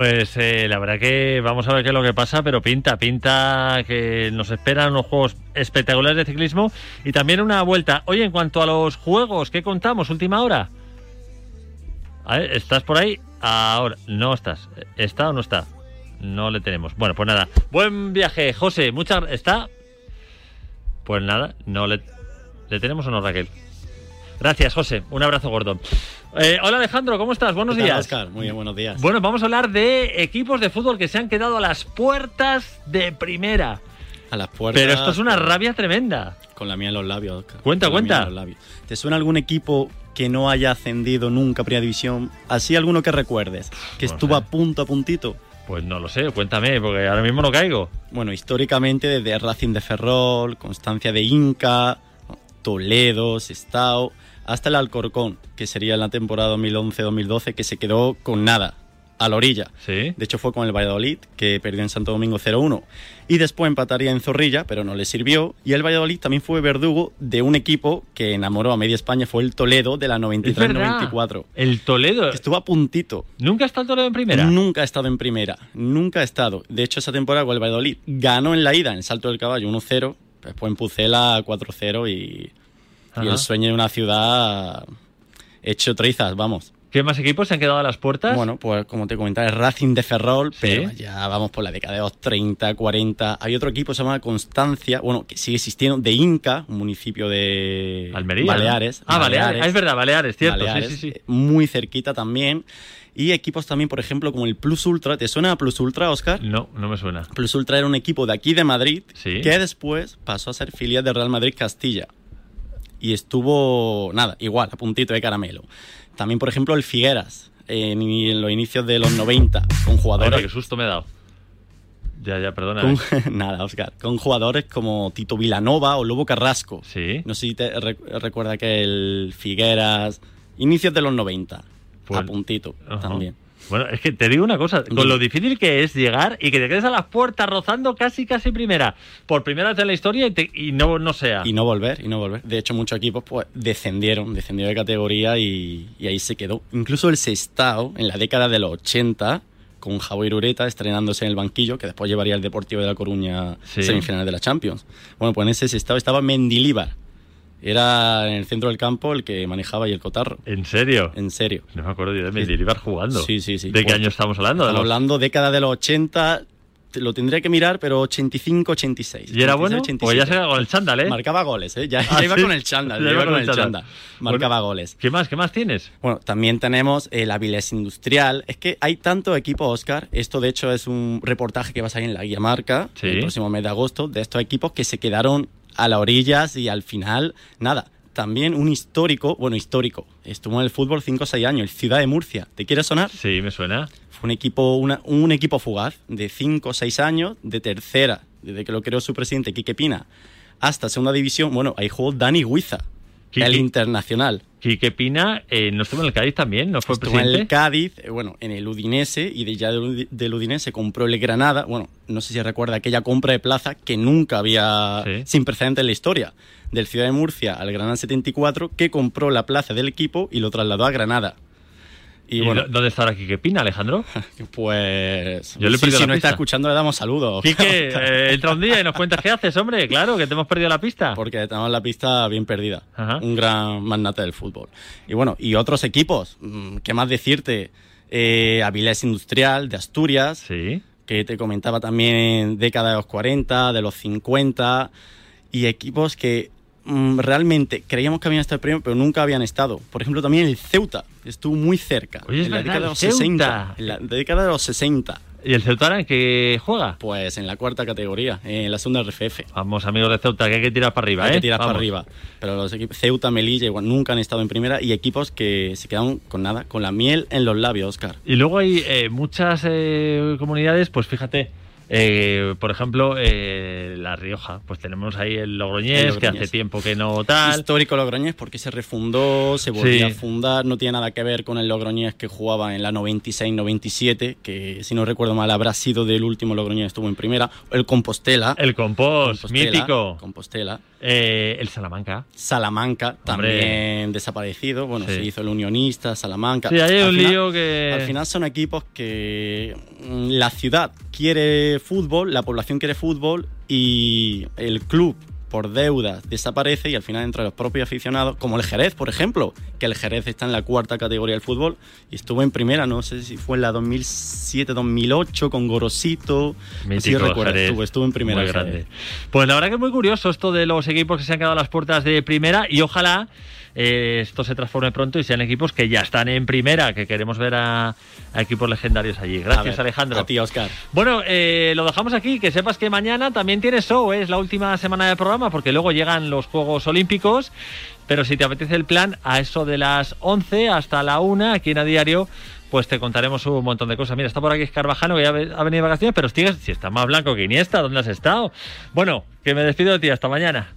Pues eh, la verdad que vamos a ver qué es lo que pasa, pero pinta, pinta que nos esperan unos juegos espectaculares de ciclismo y también una vuelta. Oye, en cuanto a los juegos, ¿qué contamos? Última hora. A ver, ¿estás por ahí? Ahora, no estás. ¿Está o no está? No le tenemos. Bueno, pues nada. Buen viaje, José. Muchas ¿Está? Pues nada, no le, le tenemos o no, Raquel. Gracias, José. Un abrazo gordo. Eh, hola Alejandro, ¿cómo estás? Buenos ¿Qué tal, días. Óscar? Muy bien, buenos días. Bueno, vamos a hablar de equipos de fútbol que se han quedado a las puertas de primera. A las puertas. Pero esto es una rabia tremenda. Con la mía en los labios, Óscar. Cuenta, Con la cuenta. mía en los labios. ¿Te suena algún equipo que no haya ascendido nunca a Primera División? Así alguno que recuerdes, que No estuvo sé. a punto, a puntito. Pues no lo sé, cuéntame, porque ahora mismo no caigo. Bueno, históricamente desde Racing de Ferrol, Constancia de Inca, Toledo, Sestao, hasta el Alcorcón, que sería en la temporada 2011-2012, que se quedó con nada, a la orilla. Sí. De hecho fue con el Valladolid, que perdió en Santo Domingo 0-1. Y después empataría en Zorrilla, pero no le sirvió. Y el Valladolid también fue verdugo de un equipo que enamoró a media España, fue el Toledo de la Es 93-94. El Toledo. Estuvo a puntito. ¿Nunca ha estado el Toledo en primera? Nunca ha estado en primera. Nunca ha estado. De hecho, esa temporada con el Valladolid ganó en la ida en el Salto del Caballo 1-0. Después en Pucela 4-0 y, el sueño de una ciudad hecho trizas, vamos. ¿Qué más equipos se han quedado a las puertas? Bueno, pues como te comentaba, el Racing de Ferrol, Sí. pero ya vamos por la década de los 30, 40. Hay otro equipo que se llama Constancia, bueno, que sigue existiendo, de Inca, un municipio de Almería. Baleares. ¿no? Ah, Baleares. Ah, es verdad, Baleares, cierto. Baleares, Sí, sí, sí. Muy cerquita también. Y equipos también, por ejemplo, como el Plus Ultra. ¿Te suena a Plus Ultra, Oscar? No, no me suena. Plus Ultra era un equipo de aquí de Madrid Sí. que después pasó a ser filial del Real Madrid Castilla. Y estuvo, nada, igual, a puntito de caramelo. También, por ejemplo, el Figueras. en, en los inicios de los 90 con jugadores... Qué susto me he dado. Ya, ya, perdona. Con- eh. nada, Oscar. Con jugadores como Tito Vilanova o Lobo Carrasco. Sí. No sé si te re- recuerda que el Figueras. Inicios de los 90. Pues- a puntito también. Bueno, es que te digo una cosa, con lo difícil que es llegar y que te quedes a las puertas rozando casi casi primera, por primera vez en la historia y, te- y no, no sea. Y no volver, y no volver. De hecho, muchos equipos pues descendieron, descendieron de categoría y, y ahí se quedó. Incluso el Sestao, en la década de los 80, con Javier Ureta estrenándose en el banquillo, que después llevaría el Deportivo de La Coruña Sí. semifinales de la Champions. Bueno, pues en ese Sestao estaba Mendilíbar. Era en el centro del campo el que manejaba y el cotarro. ¿En serio? En serio. No me acuerdo yo de Mendilibar jugando. Sí, sí, sí. ¿De qué año estamos hablando? ¿De Estamos hablando década de los 80, te- lo tendría que mirar, pero 85, 86. ¿Y era bueno? 86, Pues ya se 87. iba con el chándal, ¿eh? Marcaba goles, ¿eh? Ya, Ah, ya iba ¿sí? con el chándal, Ya ya iba con el chándal. Marcaba Bueno, goles. ¿Qué más? ¿Qué más tienes? Bueno, también tenemos el Avilés Industrial. Es que hay tanto equipo, Oscar. Esto, de hecho, es un reportaje que va a salir en la guía marca Sí. el próximo mes de agosto de estos equipos que se quedaron a las orillas y al final, nada. También un histórico, bueno, histórico. Estuvo en el fútbol 5 o 6 años, el Ciudad de Murcia. ¿Te quiere sonar? Sí, me suena. Fue un equipo, una- un equipo fugaz de 5 o 6 años, de tercera, desde que lo creó su presidente, Quique Pina, hasta segunda división. Bueno, ahí jugó Dani Huiza, el internacional. Quique Pina eh, no estuvo en el Cádiz también, ¿no fue Estuvo en presidente? el Cádiz, eh, bueno, en el Udinese y de ya del, del Udinese compró el Granada. Bueno, no sé si recuerda aquella compra de plaza que nunca había, sin precedentes en la historia, del Ciudad de Murcia al Granada 74, que compró la plaza del equipo y lo trasladó a Granada. ¿Y, Y bueno, dó- dónde está ahora Quique Pina, Alejandro? pues. Yo le he si, la no está escuchando, le damos saludos. Quique, eh, entra un día y nos cuentas qué haces, hombre. Claro, que te hemos perdido la pista. Porque tenemos la pista bien perdida. Un gran magnate del fútbol. Y bueno, y otros equipos. mm, ¿Qué más decirte? Eh, Avilés Industrial de Asturias. Que te comentaba también década de los 40, de los 50. Y equipos que realmente creíamos que habían estado premio, pero nunca habían estado. Por ejemplo, también el Ceuta. Estuvo muy cerca. Oye, en la verdad, década de los Ceuta. 60. En la década de los 60. ¿Y el Ceuta ahora en qué juega? Pues en la cuarta categoría, en la segunda RFF. Vamos, amigos de Ceuta, que hay que tirar para arriba, Hay ¿eh? que tirar Vamos. para arriba. Pero los equipos Ceuta, Melilla, igual, nunca han estado en primera y equipos que se quedan con nada, con la miel en los labios, Oscar. Y luego hay eh, muchas eh, comunidades, pues fíjate, eh, por ejemplo, eh, La Rioja, pues tenemos ahí el Logroñés, El que hace tiempo que no tal. Histórico Logroñés porque se refundó, se volvió Sí. a fundar, no tiene nada que ver con el Logroñés que jugaba en la 96-97, que si no recuerdo mal habrá sido del último Logroñés que estuvo en primera, el Compostela. El Compost, Compostela, mítico. Compostela. Eh, el Salamanca. Salamanca, Hombre. también desaparecido. Bueno, Sí. se hizo el Unionista, Salamanca. Sí, hay Al un final- lío que- Al final son equipos que mm, la ciudad quiere fútbol, la población quiere fútbol y el club por deudas desaparece y al final entre los propios aficionados, como el Jerez, por ejemplo, que el Jerez está en la cuarta categoría del fútbol y estuvo en primera, no sé si fue en la 2007-2008 con Gorosito. si Jerez. estuvo, estuvo en primera. Muy grande. Pues la verdad que es muy curioso esto de los equipos que se han quedado a las puertas de primera y ojalá eh, esto se transforme pronto y sean equipos que ya están en primera, que queremos ver a, a equipos legendarios allí. A Gracias, ver, Alejandro. A ti, Oscar. Bueno, eh, lo dejamos aquí. Que sepas que mañana también tienes show. ¿eh? Es la última semana de programa porque luego llegan los Juegos Olímpicos. Pero si te apetece el plan, a eso de las 11 hasta la 1, aquí en A Diario, pues te contaremos un montón de cosas. Mira, está por aquí Escarbajano, que ya ha venido de vacaciones, pero sigues, si está más blanco que Iniesta, ¿dónde has estado? Bueno, que me despido de ti. Hasta mañana.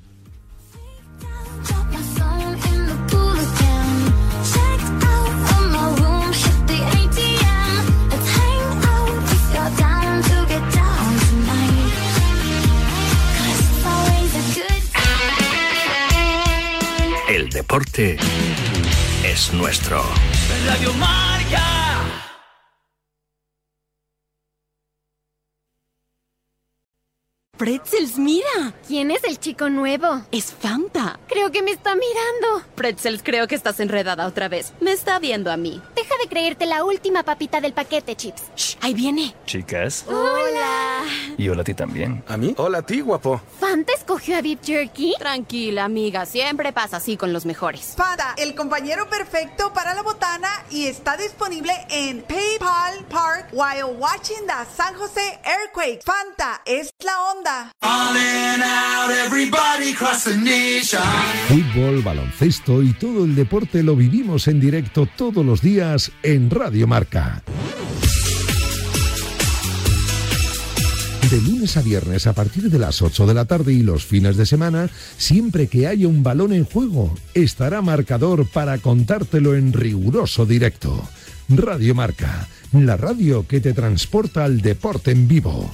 Deporte es nuestro. Radio Marca. Pretzels, mira. ¿Quién es el chico nuevo? Es Fanta. Creo que me está mirando. Pretzels, creo que estás enredada otra vez. Me está viendo a mí. Deja de creerte la última papita del paquete, Chips. Shh, ahí viene. Chicas. Hola. Y hola a ti también. ¿A mí? Hola a ti, guapo. ¿Fanta escogió a Beef Jerky? Tranquila, amiga. Siempre pasa así con los mejores. Fanta, el compañero perfecto para la botana y está disponible en PayPal Park while watching the San Jose Earthquake. Fanta es la onda. Falling out, everybody Fútbol, baloncesto y todo el deporte lo vivimos en directo todos los días en Radio Marca. De lunes a viernes a partir de las 8 de la tarde y los fines de semana, siempre que haya un balón en juego, estará marcador para contártelo en riguroso directo. Radio Marca, la radio que te transporta al deporte en vivo.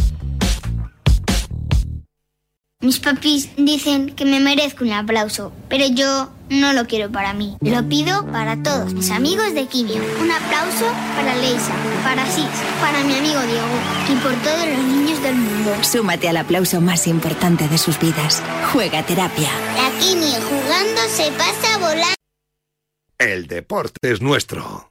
Mis papis dicen que me merezco un aplauso, pero yo no lo quiero para mí. Lo pido para todos mis amigos de Quimio. Un aplauso para Leisa, para Six, para mi amigo Diego y por todos los niños del mundo. Súmate al aplauso más importante de sus vidas. Juega terapia. La Quimio jugando se pasa volando. El deporte es nuestro.